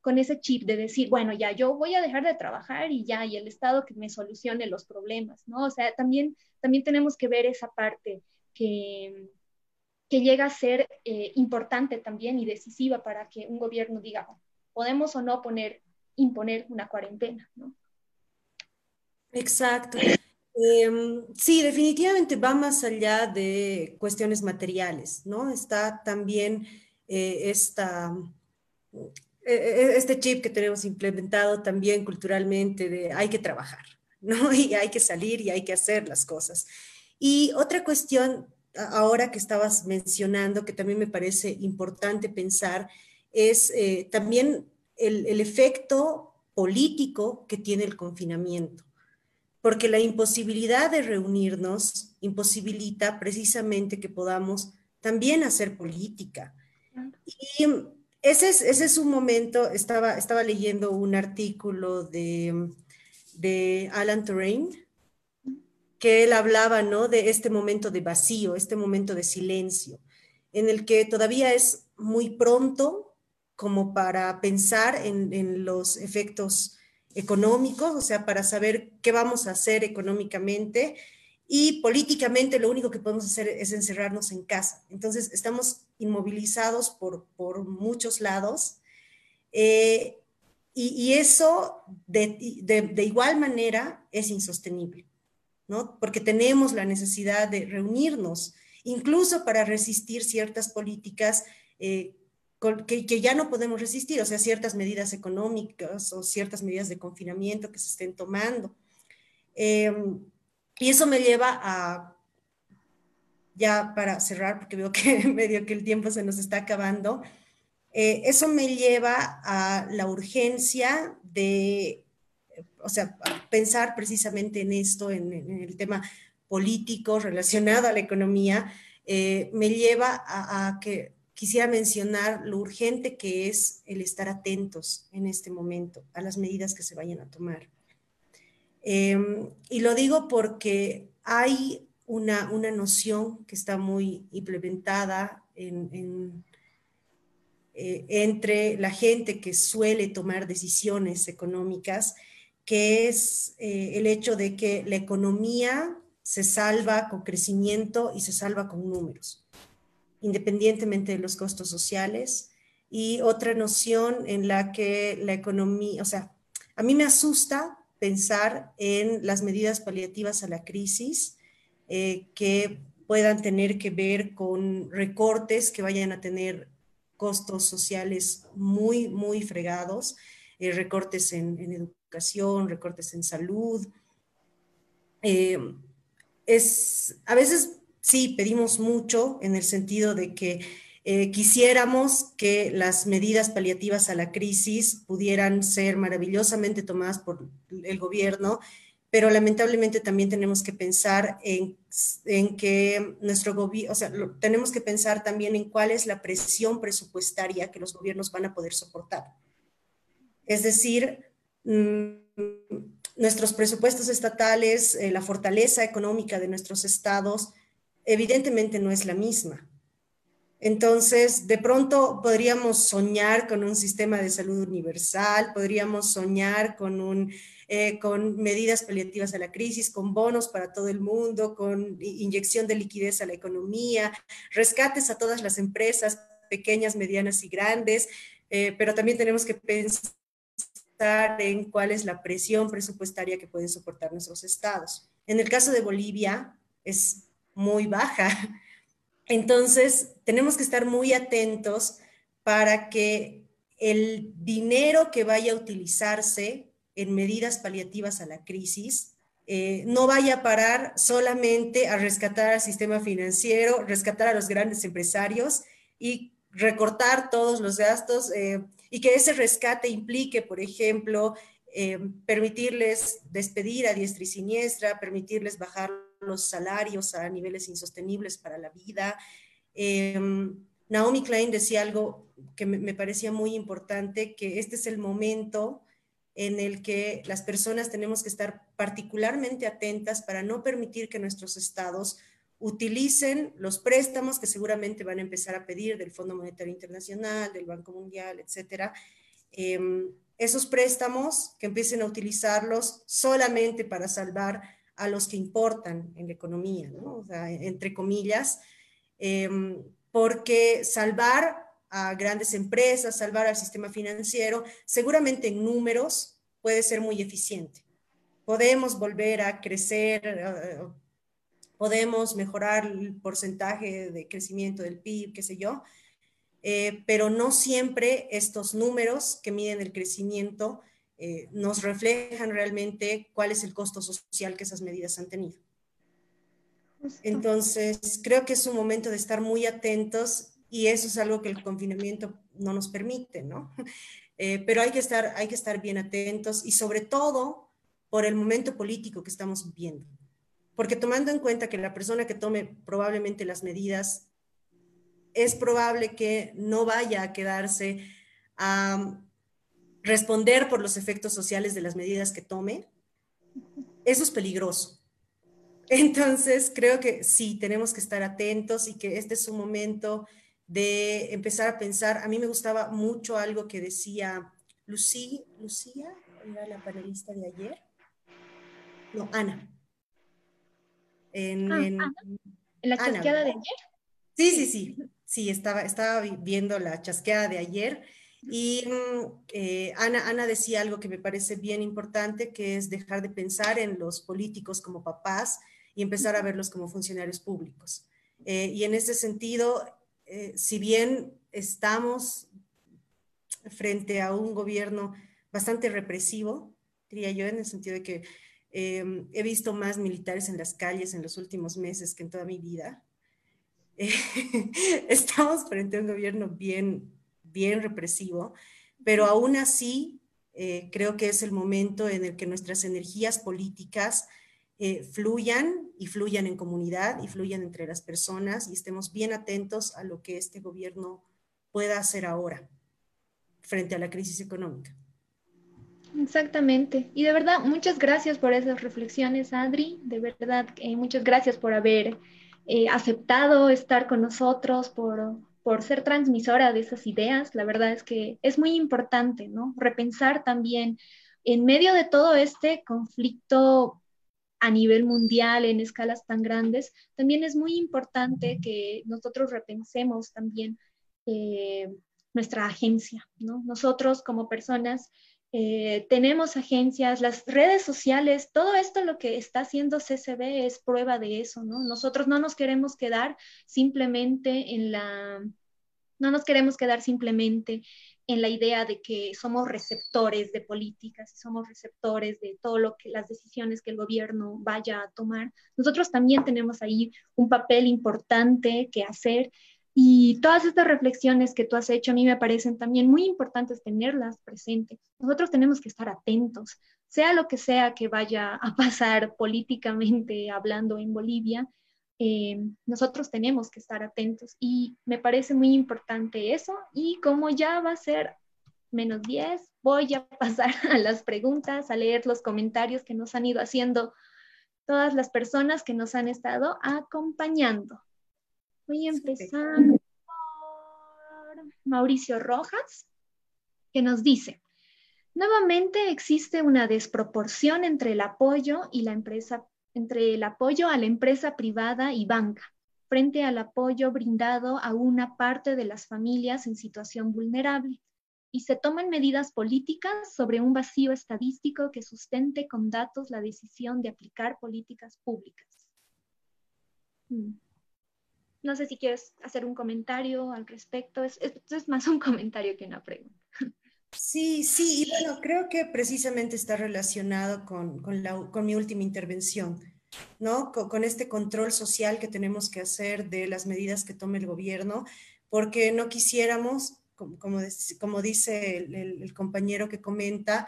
S2: con ese chip de decir, bueno, ya yo voy a dejar de trabajar y ya, y el Estado que me solucione los problemas, ¿no? O sea, también, también tenemos que ver esa parte que, que llega a ser eh, importante también y decisiva para que un gobierno diga, podemos o no poner imponer una cuarentena, ¿no?
S3: Exacto. Em, sí, definitivamente va más allá de cuestiones materiales, ¿no? Está también eh, esta, e, e, este chip que tenemos implementado también culturalmente de hay que trabajar, ¿no? Y hay que salir y hay que hacer las cosas. Y otra cuestión, ahora que estabas mencionando, que también me parece importante pensar, es eh, también el, efecto político que tiene el confinamiento, porque la imposibilidad de reunirnos imposibilita precisamente que podamos también hacer política. Y ese es, ese es un momento, estaba, estaba leyendo un artículo de, de Alan Turing, que él hablaba, ¿no? De este momento de vacío, este momento de silencio, en el que todavía es muy pronto como para pensar en, los efectos económicos, o sea, para saber qué vamos a hacer económicamente y políticamente lo único que podemos hacer es encerrarnos en casa. Entonces, estamos inmovilizados por, por muchos lados eh, y, eso de, de, igual manera es insostenible, ¿no? Porque tenemos la necesidad de reunirnos, incluso para resistir ciertas políticas eh, que, ya no podemos resistir, o sea, ciertas medidas económicas o ciertas medidas de confinamiento que se estén tomando. Em, y eso me lleva a, ya para cerrar, porque veo que medio que el tiempo se nos está acabando, eh, eso me lleva a la urgencia de, o sea, pensar precisamente en esto, en, el tema político relacionado a la economía, eh, me lleva a que quisiera mencionar lo urgente que es el estar atentos en este momento a las medidas que se vayan a tomar. Em, y lo digo porque hay una, una, noción que está muy implementada en, eh, entre la gente que suele tomar decisiones económicas, que es eh, el hecho de que la economía se salva con crecimiento y se salva con números independientemente de los costos sociales. Y otra noción en la que la economía, o sea, a mí me asusta pensar en las medidas paliativas a la crisis eh, que puedan tener que ver con recortes que vayan a tener costos sociales muy, muy fregados, eh, recortes en, educación, recortes en salud. Eh, es, a veces sí pedimos mucho en el sentido de que eh, quisiéramos que las medidas paliativas a la crisis pudieran ser maravillosamente tomadas por el gobierno, pero lamentablemente también tenemos que pensar en, que nuestro gobierno, o sea, tenemos que pensar también en cuál es la presión presupuestaria que los gobiernos van a poder soportar. Es decir, mm, nuestros presupuestos estatales, eh, la fortaleza económica de nuestros estados, evidentemente no es la misma. Entonces, de pronto podríamos soñar con un sistema de salud universal, podríamos soñar con, un, eh, con medidas paliativas a la crisis, con bonos para todo el mundo, con inyección de liquidez a la economía, rescates a todas las empresas, pequeñas, medianas y grandes, eh, pero también tenemos que pensar en cuál es la presión presupuestaria que pueden soportar nuestros estados. En el caso de Bolivia es muy baja. Entonces, tenemos que estar muy atentos para que el dinero que vaya a utilizarse en medidas paliativas a la crisis eh, no vaya a parar solamente a rescatar al sistema financiero, rescatar a los grandes empresarios y recortar todos los gastos eh, y que ese rescate implique, por ejemplo, eh, permitirles despedir a diestra y siniestra, permitirles bajar los salarios a niveles insostenibles para la vida. Em, Naomi Klein decía algo que me, parecía muy importante, que este es el momento en el que las personas tenemos que estar particularmente atentas para no permitir que nuestros estados utilicen los préstamos que seguramente van a empezar a pedir del Fondo Monetario Internacional, del Banco Mundial, etcétera. Em, esos préstamos que empiecen a utilizarlos solamente para salvar a los que importan en la economía, ¿no? entre comillas, em, porque salvar a grandes empresas, salvar al sistema financiero, seguramente en números puede ser muy eficiente. Podemos volver a crecer, eh, podemos mejorar el porcentaje de crecimiento del PIB, qué sé yo, eh, pero no siempre estos números que miden el crecimiento eh, nos reflejan realmente cuál es el costo social que esas medidas han tenido. Entonces, creo que es un momento de estar muy atentos y eso es algo que el confinamiento no nos permite, ¿no? Eh, pero hay que, estar, hay que estar bien atentos y sobre todo por el momento político que estamos viviendo. Porque tomando en cuenta que la persona que tome probablemente las medidas es probable que no vaya a quedarse a responder por los efectos sociales de las medidas que tome, eso es peligroso. Entonces, creo que sí, tenemos que estar atentos y que este es un momento de empezar a pensar. A mí me gustaba mucho algo que decía Lucía, Lucía, era la panelista de ayer. No, Ana.
S2: En, ah, la chasqueada de ayer?
S3: Sí, sí, sí. Sí, estaba, estaba viendo la chasqueada de ayer y mm, eh, Ana, Ana decía algo que me parece bien importante, que es dejar de pensar en los políticos como papás y empezar a verlos como funcionarios públicos. Eh, y en ese sentido, eh, si bien estamos frente a un gobierno bastante represivo, diría yo, en el sentido de que he visto más militares en las calles en los últimos meses que en toda mi vida, estamos frente a un gobierno bien bien represivo, pero aún así eh, creo que es el momento en el que nuestras energías políticas eh, fluyan y fluyan en comunidad y fluyan entre las personas y estemos bien atentos a lo que este gobierno pueda hacer ahora frente a la crisis económica.
S2: Exactamente. Y de verdad, muchas gracias por esas reflexiones, Adri. De verdad, eh, muchas gracias por haber aceptado estar con nosotros, por, por ser transmisora de esas ideas. La verdad es que es muy importante, ¿no? Repensar también en medio de todo este conflicto a nivel mundial en escalas tan grandes, también es muy importante que nosotros repensemos también eh, nuestra agencia, ¿no? Nosotros como personas eh, tenemos agencias, las redes sociales, todo esto lo que está haciendo CCB es prueba de eso, ¿no? Nosotros no nos queremos quedar simplemente en la, no nos queremos quedar simplemente en la idea de que somos receptores de políticas y somos receptores de todo lo que las decisiones que el gobierno vaya a tomar. Nosotros también tenemos ahí un papel importante que hacer y todas estas reflexiones que tú has hecho a mí me parecen también muy importantes tenerlas presentes. Nosotros tenemos que estar atentos, sea lo que sea que vaya a pasar políticamente hablando en Bolivia, eh, nosotros tenemos que estar atentos y me parece muy importante eso y como ya va a ser menos 10. Voy a pasar a las preguntas, a leer los comentarios que nos han ido haciendo todas las personas que nos han estado acompañando. Voy a empezar por Mauricio Rojas, que nos dice, nuevamente existe una desproporción entre el apoyo y la empresa, entre el apoyo a la empresa privada y banca frente al apoyo brindado a una parte de las familias en situación vulnerable y se toman medidas políticas sobre un vacío estadístico que sustente con datos la decisión de aplicar políticas públicas. Hmm. No sé si quieres hacer un comentario al respecto. Esto es, más un comentario que una pregunta.
S3: Sí, sí, y bueno, creo que precisamente está relacionado con, con mi última intervención. ¿no? Con, este control social que tenemos que hacer de las medidas que tome el gobierno, porque no quisiéramos, como, como, dice el, compañero que comenta,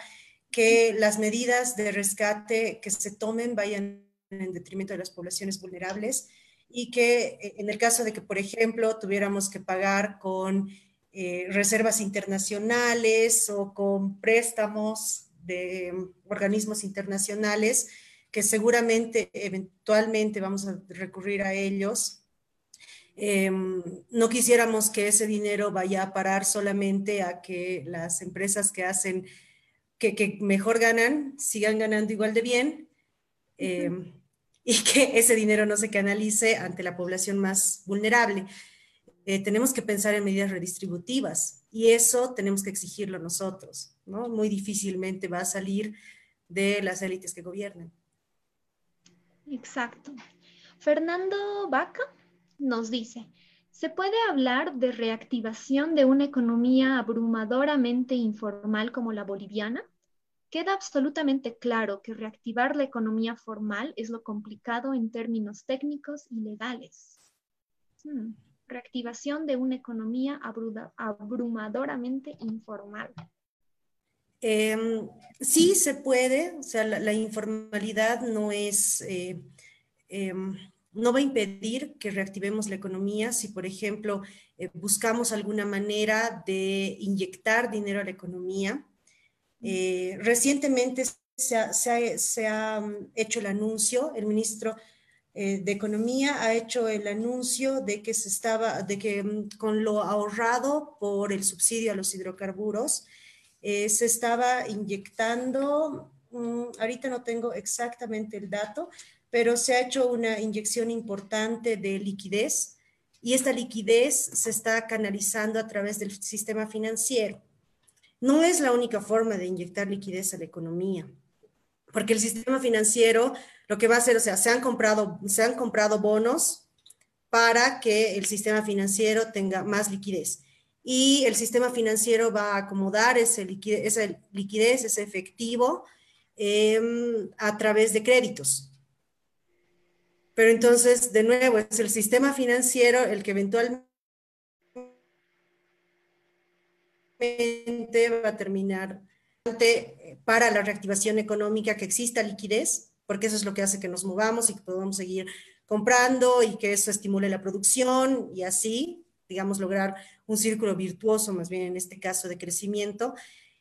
S3: que las medidas de rescate que se tomen vayan en detrimento de las poblaciones vulnerables y que eh, en el caso de que, por ejemplo, tuviéramos que pagar con eh, reservas internacionales o con préstamos de organismos internacionales, que seguramente eventualmente vamos a recurrir a ellos. Em, no quisiéramos que ese dinero vaya a parar solamente a que las empresas que hacen, que, mejor ganan, sigan ganando igual de bien em, y que ese dinero no se canalice ante la población más vulnerable. Eh, tenemos que pensar en medidas redistributivas y eso tenemos que exigirlo nosotros, ¿no? Muy difícilmente va a salir de las élites que gobiernan.
S2: Exacto. Fernando Vaca nos dice, ¿se puede hablar de reactivación de una economía abrumadoramente informal como la boliviana? Queda absolutamente claro que reactivar la economía formal es lo complicado en términos técnicos y legales. Hmm, reactivación de una economía abrumadoramente informal.
S3: Em, sí se puede, o sea, la, informalidad no es, eh, em, no va a impedir que reactivemos la economía si, por ejemplo, eh, buscamos alguna manera de inyectar dinero a la economía. Eh, recientemente se ha, se ha, mm, hecho el anuncio, el ministro de Economía ha hecho el anuncio de que se estaba, de que mm, con lo ahorrado por el subsidio a los hidrocarburos, eh, se estaba inyectando, mm, ahorita no tengo exactamente el dato, pero se ha hecho una inyección importante de liquidez y esta liquidez se está canalizando a través del sistema financiero. No es la única forma de inyectar liquidez a la economía, porque el sistema financiero lo que va a hacer, o sea, se han comprado, se han comprado bonos para que el sistema financiero tenga más liquidez y el sistema financiero va a acomodar ese liquidez, esa liquidez, ese efectivo em, a través de créditos. Pero entonces, de nuevo, es el sistema financiero el que eventualmente va a terminar para la reactivación económica que exista liquidez, porque eso es lo que hace que nos movamos y que podamos seguir comprando y que eso estimule la producción y así, digamos, lograr un círculo virtuoso, más bien en este caso de crecimiento.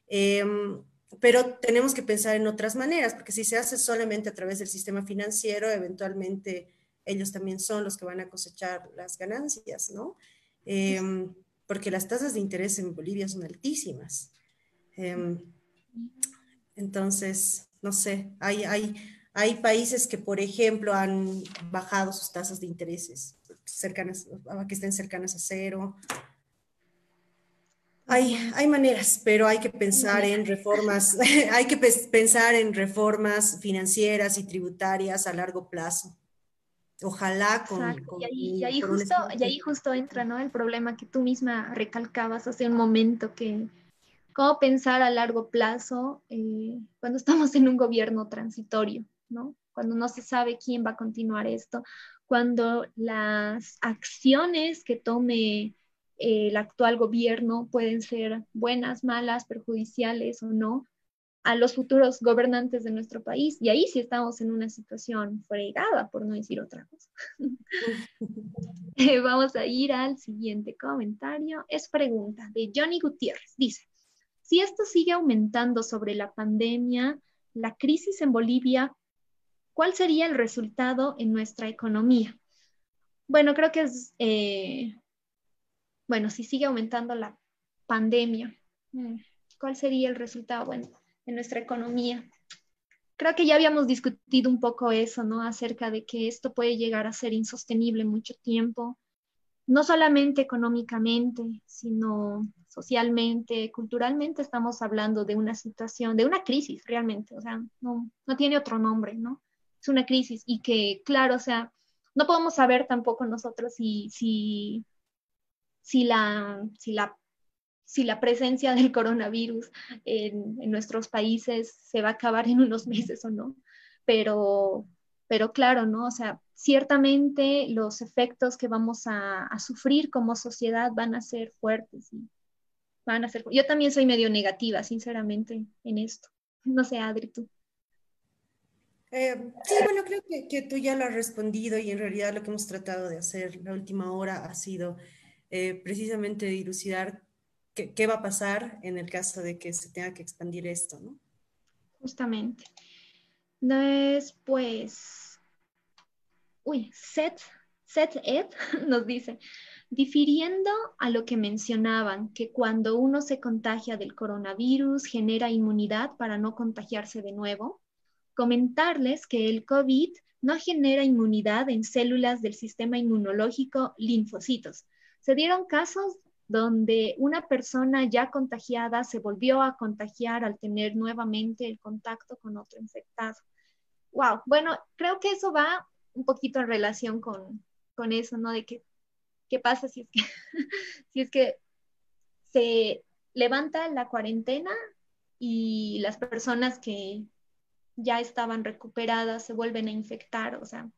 S3: Em, pero tenemos que pensar en otras maneras, porque si se hace solamente a través del sistema financiero, eventualmente ellos también son los que van a cosechar las ganancias, ¿no? Em, porque las tasas de interés en Bolivia son altísimas. Em, entonces, no sé, hay, hay, hay países que, por ejemplo, han bajado sus tasas de intereses cercanas, que estén cercanas a cero, hay, hay maneras, pero hay que pensar en reformas, hay que pensar en reformas financieras y tributarias a largo plazo. Ojalá con...
S2: y, ahí, justo, y ahí justo entra ¿no? el problema que tú misma recalcabas hace un momento, que cómo pensar a largo plazo eh, cuando estamos en un gobierno transitorio, ¿no? cuando no se sabe quién va a continuar esto, cuando las acciones que tome el actual gobierno pueden ser buenas, malas, perjudiciales o no a los futuros gobernantes de nuestro país. Y ahí sí estamos en una situación fregada, por no decir otra cosa. Eh, vamos a ir al siguiente comentario. Es pregunta de Johnny Gutiérrez. Dice, si esto sigue aumentando sobre la pandemia, la crisis en Bolivia, ¿cuál sería el resultado en nuestra economía? Bueno, creo que es, eh, bueno, si sigue aumentando la pandemia, mm, ¿cuál sería el resultado, bueno, en nuestra economía? Creo que ya habíamos discutido un poco eso, ¿no? Acerca de que esto puede llegar a ser insostenible mucho tiempo, no solamente económicamente, sino socialmente, culturalmente, estamos hablando de una situación, de una crisis realmente, o sea, no, no tiene otro nombre, ¿no? Es una crisis y que, claro, o sea, no podemos saber tampoco nosotros si, si, si, la, si, la, si la presencia del coronavirus en, en nuestros países se va a acabar en unos meses o no, pero, pero claro, ¿no? O sea, ciertamente los efectos que vamos a, sufrir como sociedad van a ser fuertes. Van a ser... Yo también soy medio negativa, sinceramente, en esto. No sé, Adri, tú.
S3: Eh, sí, bueno, creo que, tú ya lo has respondido y en realidad lo que hemos tratado de hacer la última hora ha sido eh, precisamente dilucidar qué, qué, va a pasar en el caso de que se tenga que expandir esto, ¿no?
S2: Justamente. Después, uy, Set, Set Ed nos dice, difiriendo a lo que mencionaban, que cuando uno se contagia del coronavirus genera inmunidad para no contagiarse de nuevo, comentarles que el COVID no genera inmunidad en células del sistema inmunológico linfocitos. Se dieron casos donde una persona ya contagiada se volvió a contagiar al tener nuevamente el contacto con otro infectado. Wow, bueno, creo que eso va un poquito en relación con, con eso, ¿no? De que, qué pasa si es que, si es que se levanta la cuarentena y las personas que ya estaban recuperadas se vuelven a infectar, o sea,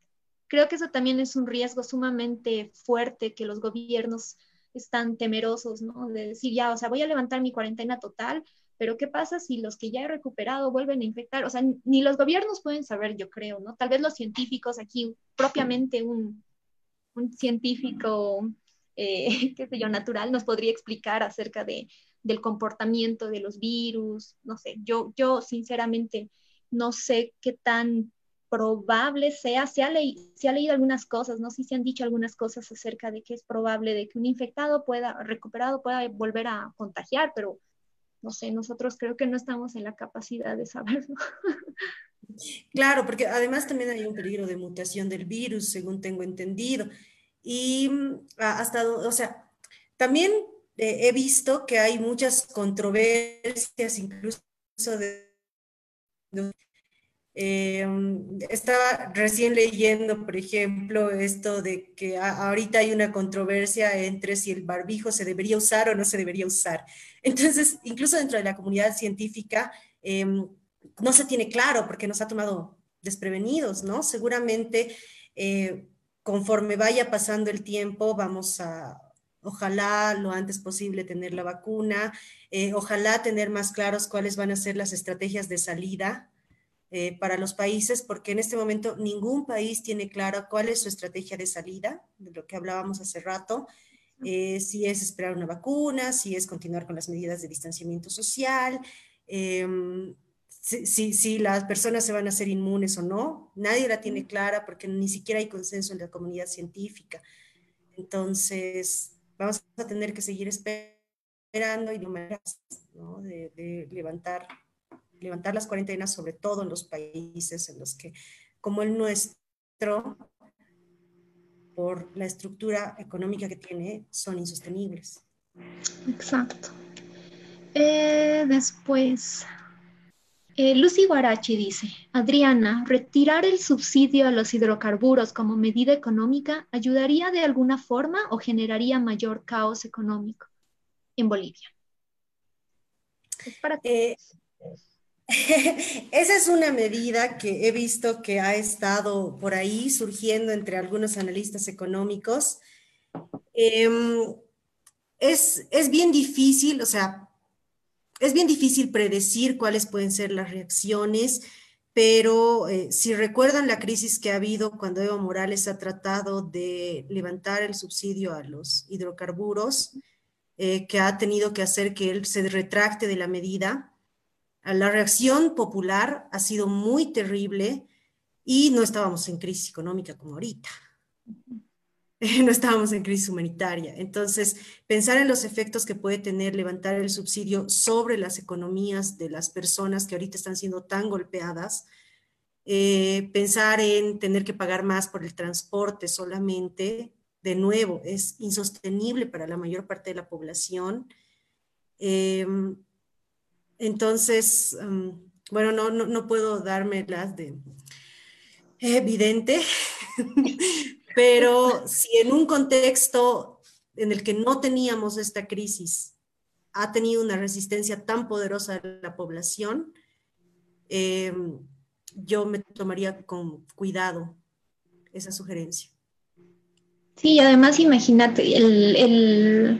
S2: creo que eso también es un riesgo sumamente fuerte que los gobiernos están temerosos, ¿no? De decir, ya, o sea, voy a levantar mi cuarentena total, pero ¿qué pasa si los que ya he recuperado vuelven a infectar? O sea, ni los gobiernos pueden saber, yo creo, ¿no? Tal vez los científicos aquí, propiamente un, un científico, eh, qué sé yo, natural, nos podría explicar acerca de, del comportamiento de los virus, no sé, yo, yo sinceramente no sé qué tan probable sea, se ha, leído algunas cosas, no sé si se han dicho algunas cosas acerca de que es probable de que un infectado pueda, recuperado pueda volver a contagiar, pero no sé, nosotros creo que no estamos en la capacidad de saberlo.
S3: Claro, porque además también hay un peligro de mutación del virus, según tengo entendido. Y mm, hasta, o sea, también eh, he visto que hay muchas controversias, incluso de eh, estaba recién leyendo, por ejemplo, esto de que ahorita hay una controversia entre si el barbijo se debería usar o no se debería usar. Entonces, incluso dentro de la comunidad científica, em, no se tiene claro porque nos ha tomado desprevenidos, ¿no? Seguramente, eh, conforme vaya pasando el tiempo, vamos a, ojalá lo antes posible tener la vacuna, eh, ojalá tener más claros cuáles van a ser las estrategias de salida eh, para los países, porque en este momento ningún país tiene claro cuál es su estrategia de salida, de lo que hablábamos hace rato, eh, si es esperar una vacuna, si es continuar con las medidas de distanciamiento social, em, si, si, las personas se van a hacer inmunes o no, nadie la tiene clara porque ni siquiera hay consenso en la comunidad científica. Entonces, vamos a tener que seguir esperando y no maneras de, de levantar levantar las cuarentenas, sobre todo en los países en los que, como el nuestro, por la estructura económica que tiene, son insostenibles.
S2: Exacto. Eh, después, eh, Lucy Guarachi dice, Adriana, ¿retirar el subsidio a los hidrocarburos como medida económica ayudaría de alguna forma o generaría mayor caos económico en Bolivia?
S3: Es para eh, Esa es una medida que he visto que ha estado por ahí surgiendo entre algunos analistas económicos. Em, es, bien difícil, o sea, es bien difícil predecir cuáles pueden ser las reacciones, pero eh, si recuerdan la crisis que ha habido cuando Evo Morales ha tratado de levantar el subsidio a los hidrocarburos, eh, que ha tenido que hacer que él se retracte de la medida. La reacción popular ha sido muy terrible y no estábamos en crisis económica como ahorita. No estábamos en crisis humanitaria. Entonces, pensar en los efectos que puede tener levantar el subsidio sobre las economías de las personas que ahorita están siendo tan golpeadas, eh, pensar en tener que pagar más por el transporte solamente, de nuevo, es insostenible para la mayor parte de la población. Em, entonces, mm, bueno, no, no, no, puedo darme las de evidente, pero si en un contexto en el que no teníamos esta crisis ha tenido una resistencia tan poderosa de la población, em, yo me tomaría con cuidado esa sugerencia.
S2: Sí, además imagínate, el,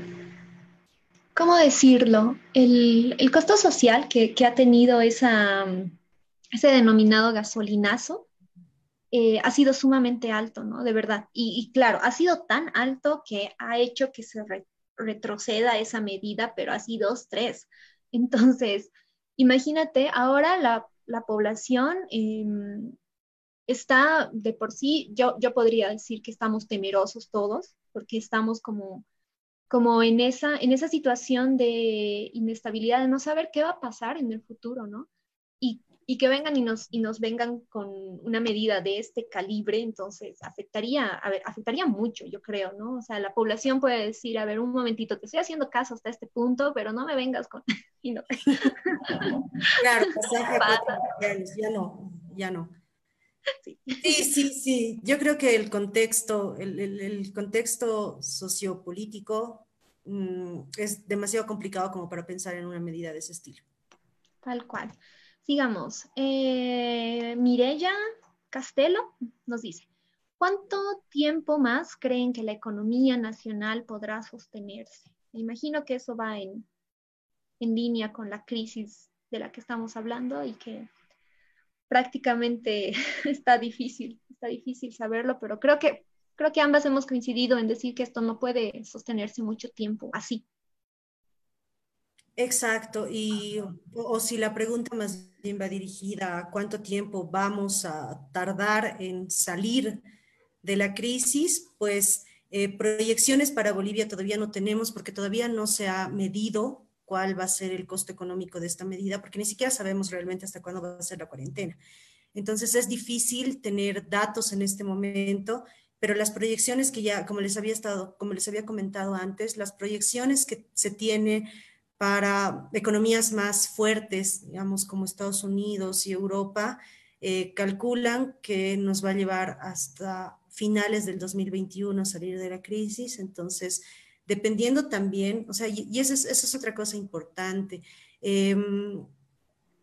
S2: ¿cómo decirlo? El, costo social que, ha tenido esa, ese denominado gasolinazo eh, ha sido sumamente alto, ¿no? De verdad. Y, claro, ha sido tan alto que ha hecho que se retroceda esa medida, pero así dos, tres. Entonces, imagínate, ahora la, población... Em, está de por sí, yo, yo podría decir que estamos temerosos todos, porque estamos como, como en, esa, en esa situación de inestabilidad, de no saber qué va a pasar en el futuro, ¿no? Y, y que vengan y nos, y nos vengan con una medida de este calibre, entonces afectaría, a ver, afectaría mucho, yo creo, ¿no? O sea, la población puede decir, a ver, un momentito, te estoy haciendo caso hasta este punto, pero no me vengas con... y no.
S3: Claro, ya no, ya no. Sí. sí, sí, Yo creo que el contexto, el, contexto sociopolítico mm, es demasiado complicado como para pensar en una medida de ese estilo.
S2: Tal cual. Sigamos. Eh, Mirella Castelo nos dice, ¿cuánto tiempo más creen que la economía nacional podrá sostenerse? Me imagino que eso va en, en línea con la crisis de la que estamos hablando y que prácticamente está difícil, está difícil saberlo, pero creo que, creo que ambas hemos coincidido en decir que esto no puede sostenerse mucho tiempo así.
S3: Exacto, y o, si la pregunta más bien va dirigida a cuánto tiempo vamos a tardar en salir de la crisis, pues eh, proyecciones para Bolivia todavía no tenemos porque todavía no se ha medido cuál va a ser el costo económico de esta medida, porque ni siquiera sabemos realmente hasta cuándo va a ser la cuarentena. Entonces es difícil tener datos en este momento, pero las proyecciones que ya, como les había estado, como les había comentado antes, las proyecciones que se tiene para economías más fuertes, digamos como Estados Unidos y Europa, eh, calculan que nos va a llevar hasta finales del 2021 a salir de la crisis. Entonces, dependiendo también, o sea, y, esa, es, otra cosa importante. Em,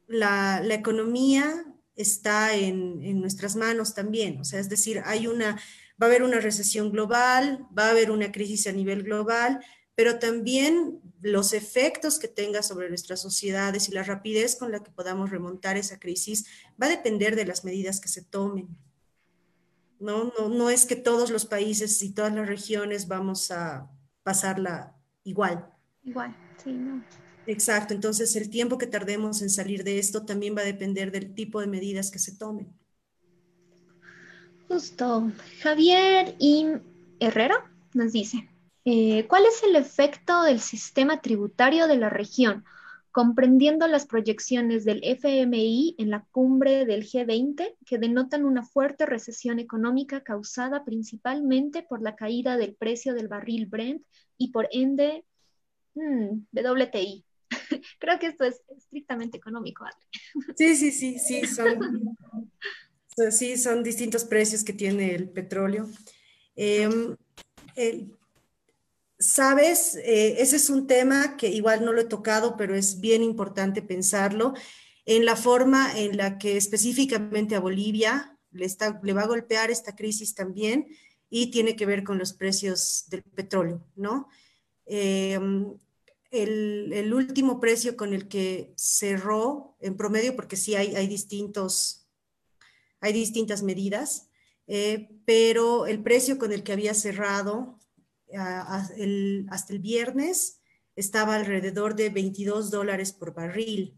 S3: la, economía está en, nuestras manos también, o sea, es decir, hay una, va a haber una recesión global, va a haber una crisis a nivel global, pero también los efectos que tenga sobre nuestras sociedades y la rapidez con la que podamos remontar esa crisis va a depender de las medidas que se tomen. No, no, no es que todos los países y todas las regiones vamos a pasarla igual.
S2: Igual, sí, no.
S3: Exacto, entonces el tiempo que tardemos en salir de esto también va a depender del tipo de medidas que se tomen.
S2: Justo. Javier y Herrera nos dice, eh, ¿cuál es el efecto del sistema tributario de la región? comprendiendo las proyecciones del FMI en la cumbre del G20, que denotan una fuerte recesión económica causada principalmente por la caída del precio del barril Brent y por ende hmm, WTI. Creo que esto es estrictamente económico,
S3: Sí, sí, sí, sí, son, sí, son distintos precios que tiene el petróleo. Em, Sabes, eh, ese es un tema que igual no lo he tocado, pero es bien importante pensarlo en la forma en la que específicamente a Bolivia le, está, le va a golpear esta crisis también y tiene que ver con los precios del petróleo, ¿no? Em, el, último precio con el que cerró en promedio, porque sí hay, hay distintos, hay distintas medidas, eh, pero el precio con el que había cerrado hasta el viernes estaba alrededor de 22 dólares por barril.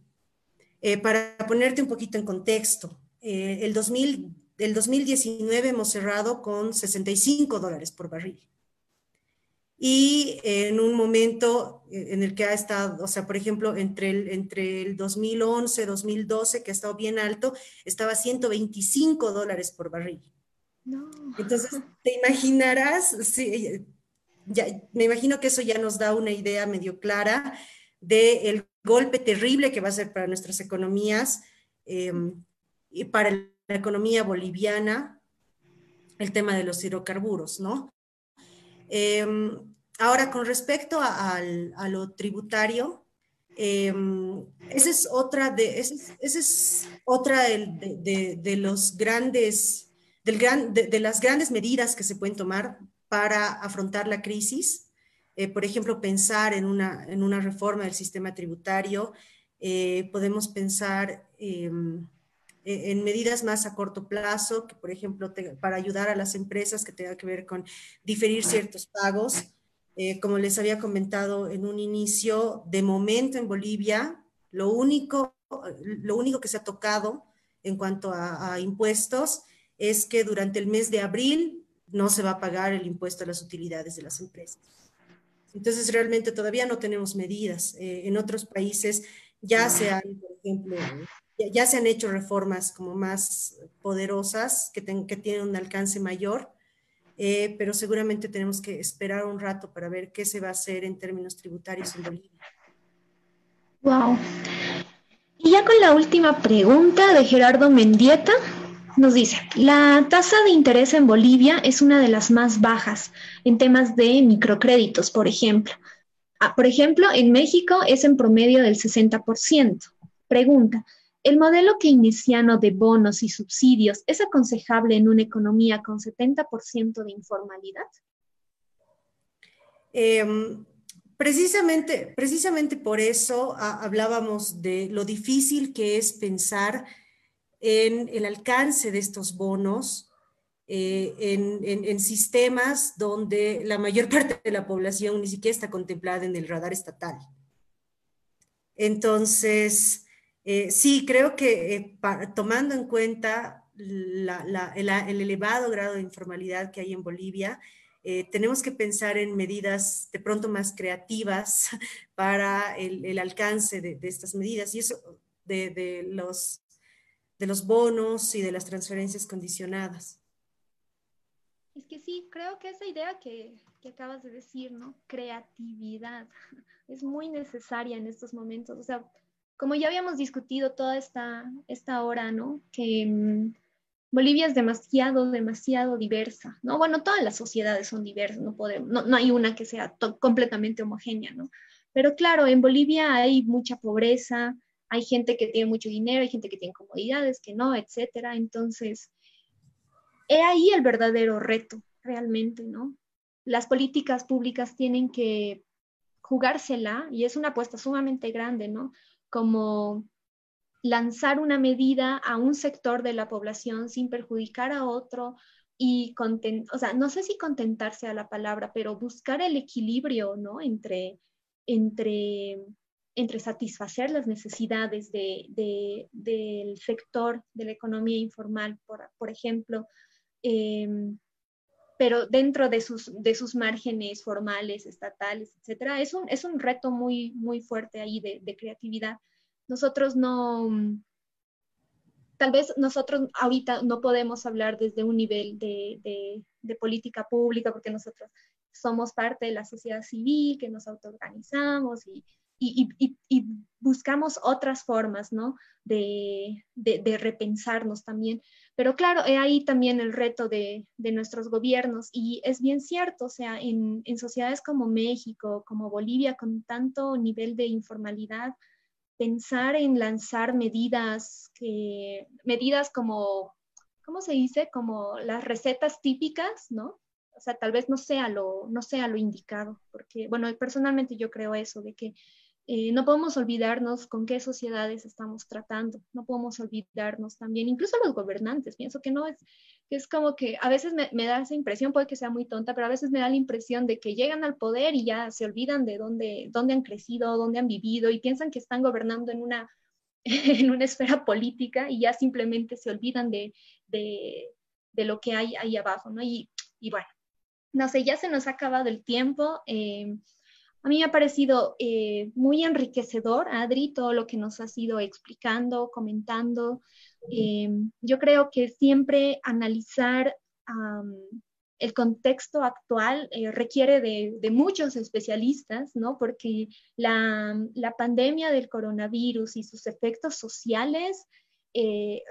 S3: Eh, para ponerte un poquito en contexto, eh, el, 2000, el 2019 hemos cerrado con 65 dólares por barril. Y en un momento en el que ha estado, o sea, por ejemplo, entre el, entre el 2011, 2012, que ha estado bien alto, estaba 125 dólares por barril. Entonces, te imaginarás, sí, me imagino que eso ya nos da una idea medio clara del golpe terrible que va a ser para nuestras economías em, y para la economía boliviana el tema de los hidrocarburos, ¿no? Em, ahora, con respecto a, lo tributario, em, esa es otra de, es otra de, los grandes, del gran, de, las grandes medidas que se pueden tomar para afrontar la crisis. Eh, por ejemplo, pensar en una, en una reforma del sistema tributario. Eh, podemos pensar em, e, en medidas más a corto plazo, por ejemplo, para ayudar a las empresas que tengan que ver con diferir ciertos pagos. Eh, como les había comentado en un inicio, de momento en Bolivia, lo único, lo único que se ha tocado en cuanto a impuestos es que durante el mes de abril no se va a pagar el impuesto a las utilidades de las empresas. Entonces, realmente todavía no tenemos medidas. Eh, en otros países ya se han, por ejemplo, ya, se han hecho reformas como más poderosas, que, tienen un alcance mayor, eh, pero seguramente tenemos que esperar un rato para ver qué se va a hacer en términos tributarios en Bolivia.
S2: Wow. Y ya con la última pregunta de Gerardo Mendieta, nos dice, la tasa de interés en Bolivia es una de las más bajas en temas de microcréditos, por ejemplo. Ah, por ejemplo, en México es en promedio del 60%. Pregunta, ¿el modelo keynesiano de bonos y subsidios es aconsejable en una economía con 70% de informalidad?
S3: Em, precisamente, precisamente por eso hablábamos de lo difícil que es pensar en el alcance de estos bonos eh, en, sistemas donde la mayor parte de la población ni siquiera está contemplada en el radar estatal. Entonces, eh, sí, creo que eh, tomando en cuenta el, elevado grado de informalidad que hay en Bolivia, tenemos que pensar en medidas de pronto más creativas para el, alcance de, estas medidas y eso de, de los de los bonos y de las transferencias condicionadas.
S2: Es que sí, creo que esa idea que, que, acabas de decir, ¿no? Creatividad es muy necesaria en estos momentos. O sea, como ya habíamos discutido toda esta, esta hora, ¿no? Que mm, Bolivia es demasiado, demasiado diversa, ¿no? Bueno, todas las sociedades son diversas, no, podemos, no, no hay una que sea completamente homogénea, ¿no? Pero claro, en Bolivia hay mucha pobreza, hay gente que tiene mucho dinero, hay gente que tiene comodidades, que no, etcétera. Entonces, he ahí el verdadero reto, realmente, ¿no? Las políticas públicas tienen que jugársela, y es una apuesta sumamente grande, ¿no? Como lanzar una medida a un sector de la población sin perjudicar a otro y content, o sea, no sé si contentarse a la palabra, pero buscar el equilibrio, ¿no? Entre, entre entre satisfacer las necesidades del sector de la economía informal, por, ejemplo, em, pero dentro de sus, márgenes formales, estatales, etcétera, es un, es un reto muy, muy fuerte ahí de, creatividad. Nosotros no, tal vez nosotros ahorita no podemos hablar desde un nivel de, de política pública porque nosotros somos parte de la sociedad civil, que nos autoorganizamos y, y, buscamos otras formas, ¿no? De, repensarnos también. Pero claro, ahí también el reto de, nuestros gobiernos y es bien cierto, o sea, en, sociedades como México, como Bolivia, con tanto nivel de informalidad, pensar en lanzar medidas que, medidas como, ¿cómo se dice? Como las recetas típicas, ¿no? O sea, tal vez no sea lo, no sea lo indicado, porque, bueno, personalmente yo creo eso, de que eh, no podemos olvidarnos con qué sociedades estamos tratando, no podemos olvidarnos también, incluso los gobernantes, pienso que no es, que es como que a veces me, da esa impresión, puede que sea muy tonta, pero a veces me da la impresión de que llegan al poder y ya se olvidan de dónde, dónde han crecido, dónde han vivido y piensan que están gobernando en una, en una esfera política y ya simplemente se olvidan de, de, de lo que hay ahí abajo, ¿no? Y, y, bueno, no sé, ya se nos ha acabado el tiempo. Eh, a mí me ha parecido eh, muy enriquecedor, Adri, todo lo que nos has ido explicando, comentando. Eh, yo creo que siempre analizar el contexto actual eh, requiere de, muchos especialistas, ¿no? Porque la, pandemia del coronavirus y sus efectos sociales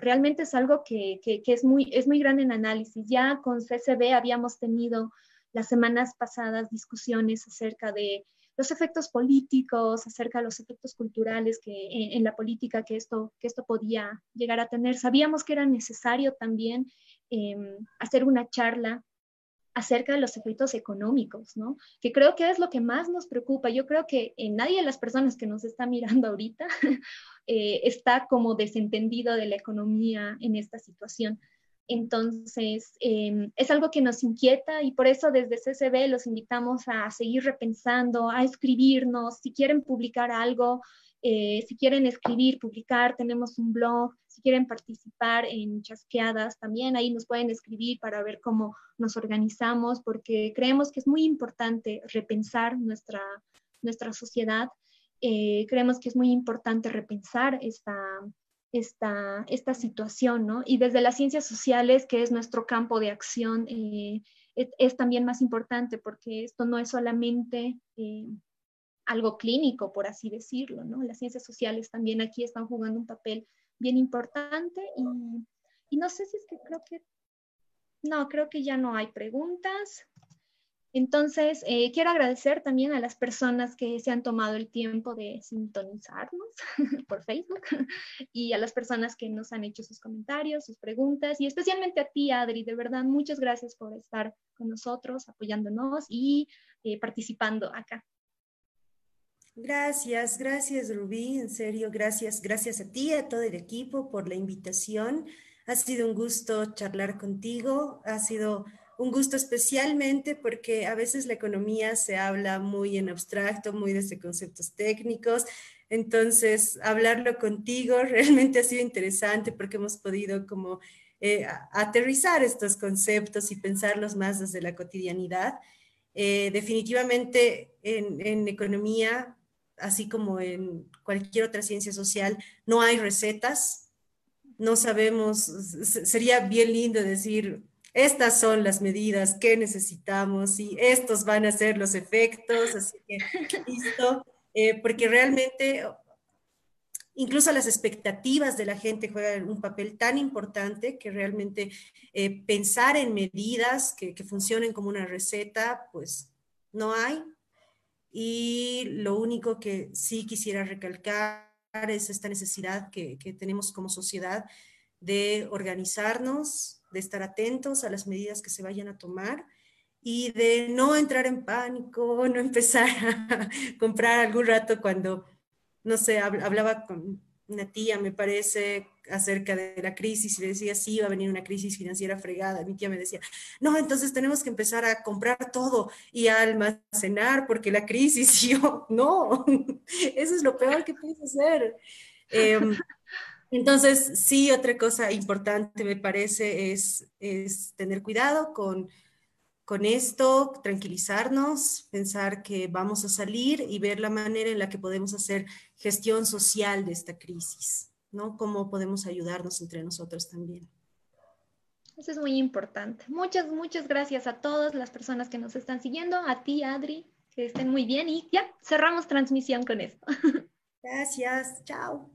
S2: realmente es algo que, que, es, muy, es muy grande en análisis. Ya con CCB habíamos tenido las semanas pasadas discusiones acerca de los efectos políticos, acerca de los efectos culturales que eh, en, la política que esto, que esto podía llegar a tener. Sabíamos que era necesario también em, hacer una charla acerca de los efectos económicos, ¿no? Que creo que es lo que más nos preocupa. Yo creo que en nadie de las personas que nos está mirando ahorita eh, está como desentendido de la economía en esta situación. Entonces, em, es algo que nos inquieta y por eso desde CCB los invitamos a seguir repensando, a escribirnos, si quieren publicar algo, eh, si quieren escribir, publicar, tenemos un blog, si quieren participar en chasqueadas, también ahí nos pueden escribir para ver cómo nos organizamos, porque creemos que es muy importante repensar nuestra, nuestra sociedad. Eh, creemos que es muy importante repensar esta, esta, esta situación, ¿no? Y desde las ciencias sociales, que es nuestro campo de acción, eh, es, también más importante porque esto no es solamente eh, algo clínico, por así decirlo, ¿no? Las ciencias sociales también aquí están jugando un papel bien importante y, y no sé si es que creo que, no, creo que ya no hay preguntas. Entonces, eh, quiero agradecer también a las personas que se han tomado el tiempo de sintonizarnos por Facebook y a las personas que nos han hecho sus comentarios, sus preguntas y especialmente a ti, Adri. De verdad, muchas gracias por estar con nosotros, apoyándonos y eh, participando acá.
S3: Gracias, gracias Rubí, en serio, gracias, gracias a ti, a todo el equipo por la invitación. Ha sido un gusto charlar contigo, ha sido un gusto especialmente porque a veces la economía se habla muy en abstracto, muy desde conceptos técnicos. Entonces, hablarlo contigo realmente ha sido interesante porque hemos podido como eh, aterrizar estos conceptos y pensarlos más desde la cotidianidad. Eh, definitivamente en, en economía, así como en cualquier otra ciencia social, no hay recetas, no sabemos, sería bien lindo decir, estas son las medidas que necesitamos y estos van a ser los efectos, así que listo, eh, porque realmente incluso las expectativas de la gente juegan un papel tan importante que realmente eh, pensar en medidas que, funcionen como una receta, pues no hay. Y lo único que sí quisiera recalcar es esta necesidad que, que tenemos como sociedad de organizarnos, de estar atentos a las medidas que se vayan a tomar y de no entrar en pánico, no empezar a comprar algún rato cuando, no sé, hablaba con una tía, me parece, acerca de la crisis y le decía, sí, va a venir una crisis financiera fregada. Mi tía me decía, no, entonces tenemos que empezar a comprar todo y a almacenar porque la crisis, y yo, no, eso es lo peor que puedes hacer. Em, entonces, sí, otra cosa importante me parece es, tener cuidado con, con esto, tranquilizarnos, pensar que vamos a salir y ver la manera en la que podemos hacer gestión social de esta crisis, ¿no? Cómo podemos ayudarnos entre nosotros también.
S2: Eso es muy importante. Muchas, muchas gracias a todas las personas que nos están siguiendo, a ti, Adri, que estén muy bien y ya cerramos transmisión con esto.
S3: Gracias, chao.